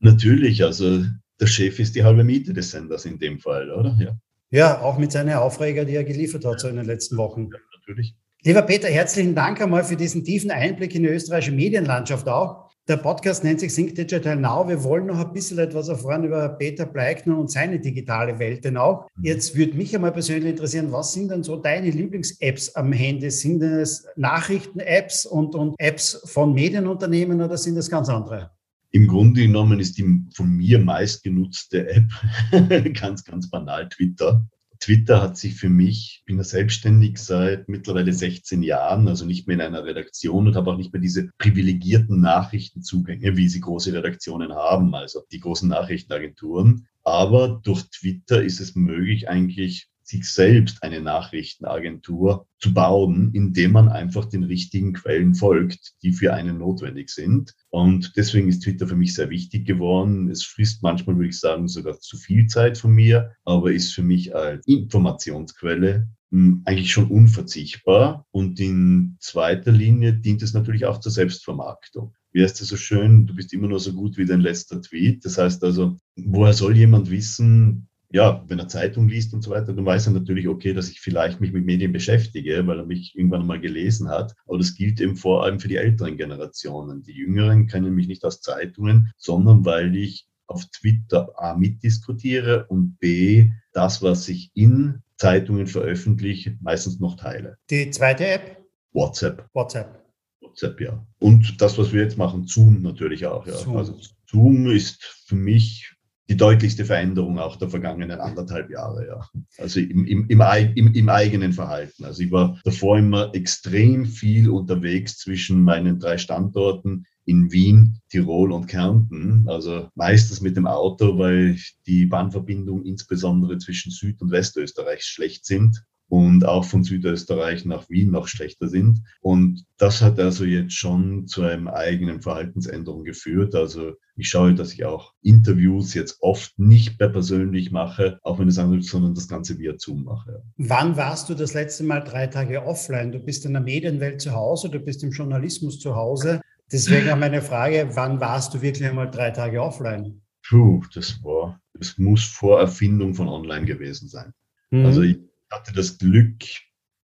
Natürlich, also der Chef ist die halbe Miete des Senders in dem Fall, oder? Ja, ja auch mit seinen Aufreger, die er geliefert hat so in den letzten Wochen. Ja, natürlich. Lieber Peter, herzlichen Dank einmal für diesen tiefen Einblick in die österreichische Medienlandschaft auch. Der Podcast nennt sich Sync Digital Now. Wir wollen noch ein bisschen etwas erfahren über Peter Bleikner und seine digitale Welt denn auch. Mhm. Jetzt würde mich einmal persönlich interessieren, was sind denn so deine Lieblings-Apps am Handy? Sind es Nachrichten-Apps und, und Apps von Medienunternehmen oder sind das ganz andere? Im Grunde genommen ist die von mir meistgenutzte App ganz, ganz banal Twitter. Twitter hat sich für mich, ich bin ja selbstständig seit mittlerweile 16 Jahren, also nicht mehr in einer Redaktion und habe auch nicht mehr diese privilegierten Nachrichtenzugänge, wie sie große Redaktionen haben, also die großen Nachrichtenagenturen. Aber durch Twitter ist es möglich, eigentlich sich selbst eine Nachrichtenagentur zu bauen, indem man einfach den richtigen Quellen folgt, die für einen notwendig sind. Und deswegen ist Twitter für mich sehr wichtig geworden. Es frisst manchmal, würde ich sagen, sogar zu viel Zeit von mir, aber ist für mich als Informationsquelle hm, eigentlich schon unverzichtbar. Und in zweiter Linie dient es natürlich auch zur Selbstvermarktung wie heißt das so schön, du bist immer nur so gut wie dein letzter Tweet. Das heißt also, woher soll jemand wissen, ja, wenn er Zeitung liest und so weiter, dann weiß er natürlich, okay, dass ich vielleicht mich mit Medien beschäftige, weil er mich irgendwann mal gelesen hat. Aber das gilt eben vor allem für die älteren Generationen. Die Jüngeren kennen mich nicht aus Zeitungen, sondern weil ich auf Twitter A mitdiskutiere und B das, was ich in Zeitungen veröffentliche, meistens noch teile. Die zweite App? WhatsApp. WhatsApp. WhatsApp, ja. Und das, was wir jetzt machen, Zoom natürlich auch. Ja. Zoom. Also Zoom ist für mich die deutlichste Veränderung auch der vergangenen anderthalb Jahre, ja. Also im, im, im, im, im eigenen Verhalten. Also ich war davor immer extrem viel unterwegs zwischen meinen drei Standorten in Wien, Tirol und Kärnten. Also meistens mit dem Auto, weil die Bahnverbindungen insbesondere zwischen Süd- und Westösterreich schlecht sind und auch von Südösterreich nach Wien noch schlechter sind. Und das hat also jetzt schon zu einem eigenen Verhaltensänderung geführt. Also ich schaue, dass ich auch Interviews jetzt oft nicht mehr persönlich mache, auch wenn es anruft, sondern das Ganze via Zoom mache. Wann warst du das letzte Mal drei Tage offline? Du bist in der Medienwelt zu Hause, du bist im Journalismus zu Hause. Deswegen auch meine Frage, wann warst du wirklich einmal drei Tage offline? Puh, das war, es muss vor Erfindung von online gewesen sein. Mhm. Also ich hatte das Glück,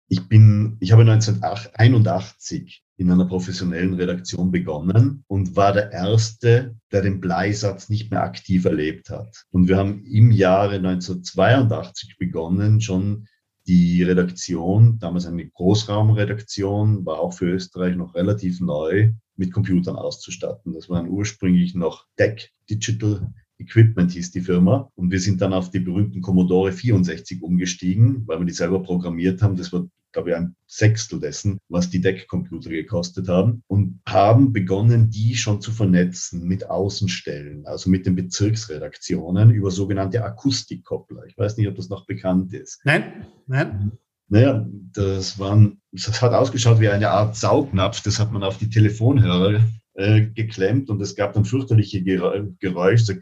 ich bin, ich habe 1981 in einer professionellen Redaktion begonnen und war der Erste, der den Bleisatz nicht mehr aktiv erlebt hat. Und wir haben im Jahre 1982 begonnen, schon die Redaktion, damals eine Großraumredaktion, war auch für Österreich noch relativ neu, mit Computern auszustatten. Das waren ursprünglich noch DEC, Digital Equipment hieß die Firma. Und wir sind dann auf die berühmten Commodore 64 umgestiegen, weil wir die selber programmiert haben. Das war, glaube ich, ein Sechstel dessen, was die DEC-Computer gekostet haben. Und haben begonnen, die schon zu vernetzen mit Außenstellen, also mit den Bezirksredaktionen über sogenannte Akustikkoppler. Ich weiß nicht, ob das noch bekannt ist. Nein, nein. Naja, das waren, das hat ausgeschaut wie eine Art Saugnapf. Das hat man auf die Telefonhörer äh, geklemmt und es gab dann fürchterliche Geräusche, so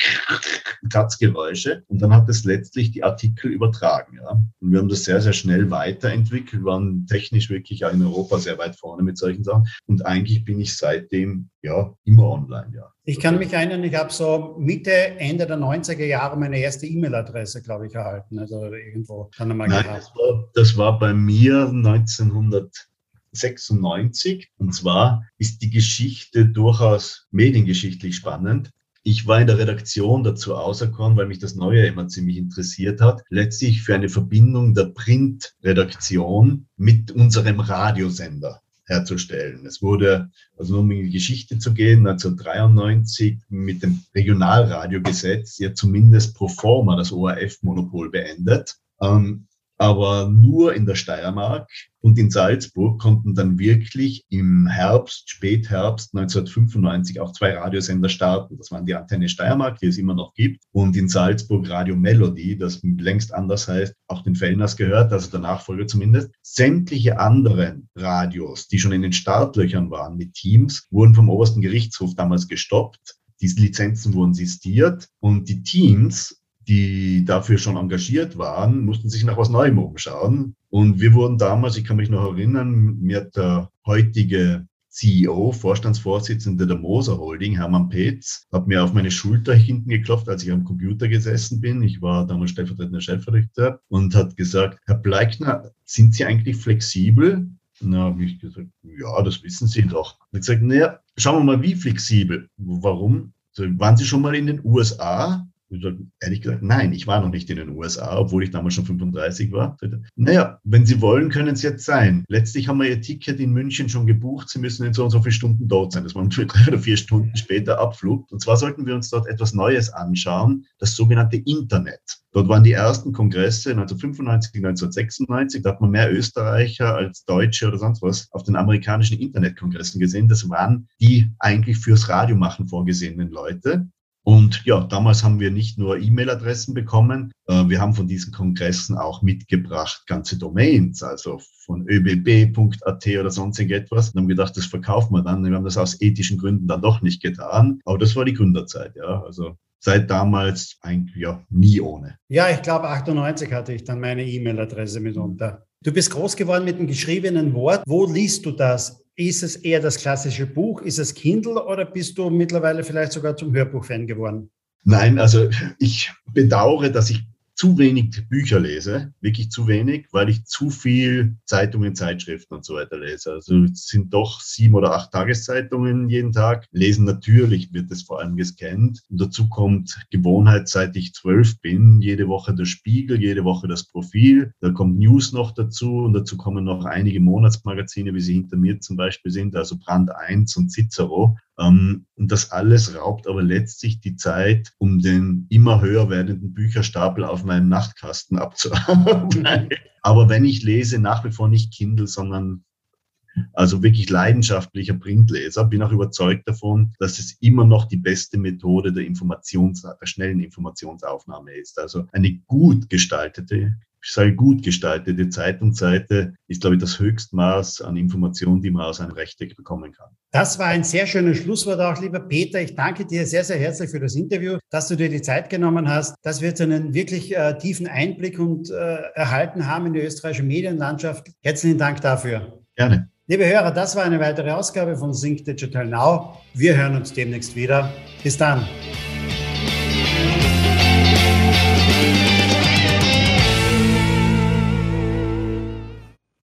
Kratzgeräusche. Und dann hat es letztlich die Artikel übertragen. Ja. Und wir haben das sehr, sehr schnell weiterentwickelt, waren technisch wirklich auch in Europa sehr weit vorne mit solchen Sachen. Und eigentlich bin ich seitdem ja immer online, ja. Ich kann mich erinnern, ich habe so Mitte, Ende der 90er Jahre meine erste E-Mail-Adresse, glaube ich, erhalten. Also irgendwo dann einmal Nein, gehabt. Das war, das war bei mir 1996. Und zwar ist die Geschichte durchaus mediengeschichtlich spannend. Ich war in der Redaktion dazu auserkoren, weil mich das Neue immer ziemlich interessiert hat, letztlich für eine Verbindung der Printredaktion mit unserem Radiosender herzustellen. Es wurde, also um in die Geschichte zu gehen, 1993 mit dem Regionalradiogesetz ja zumindest pro forma das ORF-Monopol beendet. Ähm, aber nur in der Steiermark und in Salzburg konnten dann wirklich im Herbst, Spätherbst 1995 auch zwei Radiosender starten. Das waren die Antenne Steiermark, die es immer noch gibt, und in Salzburg Radio Melody, das längst anders heißt, auch den Fellners gehört, also der Nachfolger zumindest. Sämtliche anderen Radios, die schon in den Startlöchern waren mit Teams, wurden vom obersten Gerichtshof damals gestoppt. Diese Lizenzen wurden sistiert und die Teams die dafür schon engagiert waren, mussten sich nach was Neuem umschauen. Und wir wurden damals, ich kann mich noch erinnern, mir hat der heutige CEO, Vorstandsvorsitzende der Moser Holding, Hermann Petz, hat mir auf meine Schulter hinten geklopft, als ich am Computer gesessen bin. Ich war damals stellvertretender Chefredakteur und hat gesagt, Herr Bleikner, sind Sie eigentlich flexibel? Na, habe ich gesagt, ja, das wissen Sie doch. Er hat gesagt, naja, schauen wir mal, wie flexibel. Warum? waren Sie schon mal in den USA? Ehrlich gesagt, nein, ich war noch nicht in den USA, obwohl ich damals schon 35 war. Naja, wenn Sie wollen, können es jetzt sein. Letztlich haben wir Ihr Ticket in München schon gebucht. Sie müssen in so und so viele Stunden dort sein. Das war drei oder vier Stunden später Abflug. Und zwar sollten wir uns dort etwas Neues anschauen, das sogenannte Internet. Dort waren die ersten Kongresse 1995, 1996. Da hat man mehr Österreicher als Deutsche oder sonst was auf den amerikanischen Internetkongressen gesehen. Das waren die eigentlich fürs Radiomachen vorgesehenen Leute. Und ja, damals haben wir nicht nur E-Mail-Adressen bekommen, äh, wir haben von diesen Kongressen auch mitgebracht ganze Domains, also von öbb.at oder sonst irgendetwas. Und haben gedacht, das verkaufen wir dann. Wir haben das aus ethischen Gründen dann doch nicht getan. Aber das war die Gründerzeit, ja. Also seit damals eigentlich ja nie ohne. Ja, ich glaube 98 hatte ich dann meine E-Mail-Adresse mitunter. Du bist groß geworden mit dem geschriebenen Wort. Wo liest du das? Ist es eher das klassische Buch? Ist es Kindle oder bist du mittlerweile vielleicht sogar zum Hörbuch-Fan geworden? Nein, also ich bedauere, dass ich zu wenig Bücher lese, wirklich zu wenig, weil ich zu viel Zeitungen, Zeitschriften und so weiter lese. Also es sind doch sieben oder acht Tageszeitungen jeden Tag. Lesen natürlich wird es vor allem gescannt. Und dazu kommt Gewohnheit, seit ich zwölf bin, jede Woche der Spiegel, jede Woche das Profil. Da kommt News noch dazu und dazu kommen noch einige Monatsmagazine, wie sie hinter mir zum Beispiel sind, also Brand 1 und Cicero. Ähm, und das alles raubt aber letztlich die Zeit, um den immer höher werdenden Bücherstapel auf meinem Nachtkasten abzuarbeiten. aber wenn ich lese, nach wie vor nicht Kindle, sondern also wirklich leidenschaftlicher Printleser, bin auch überzeugt davon, dass es immer noch die beste Methode der Informations, der schnellen Informationsaufnahme ist. Also eine gut gestaltete ich sage gut gestaltete Zeitungsseite ist, glaube ich, das Höchstmaß an Informationen, die man aus einem Rechteck bekommen kann. Das war ein sehr schönes Schlusswort auch, lieber Peter. Ich danke dir sehr, sehr herzlich für das Interview, dass du dir die Zeit genommen hast, dass wir jetzt einen wirklich äh, tiefen Einblick und äh, erhalten haben in die österreichische Medienlandschaft. Herzlichen Dank dafür. Gerne. Liebe Hörer, das war eine weitere Ausgabe von Sync Digital Now. Wir hören uns demnächst wieder. Bis dann.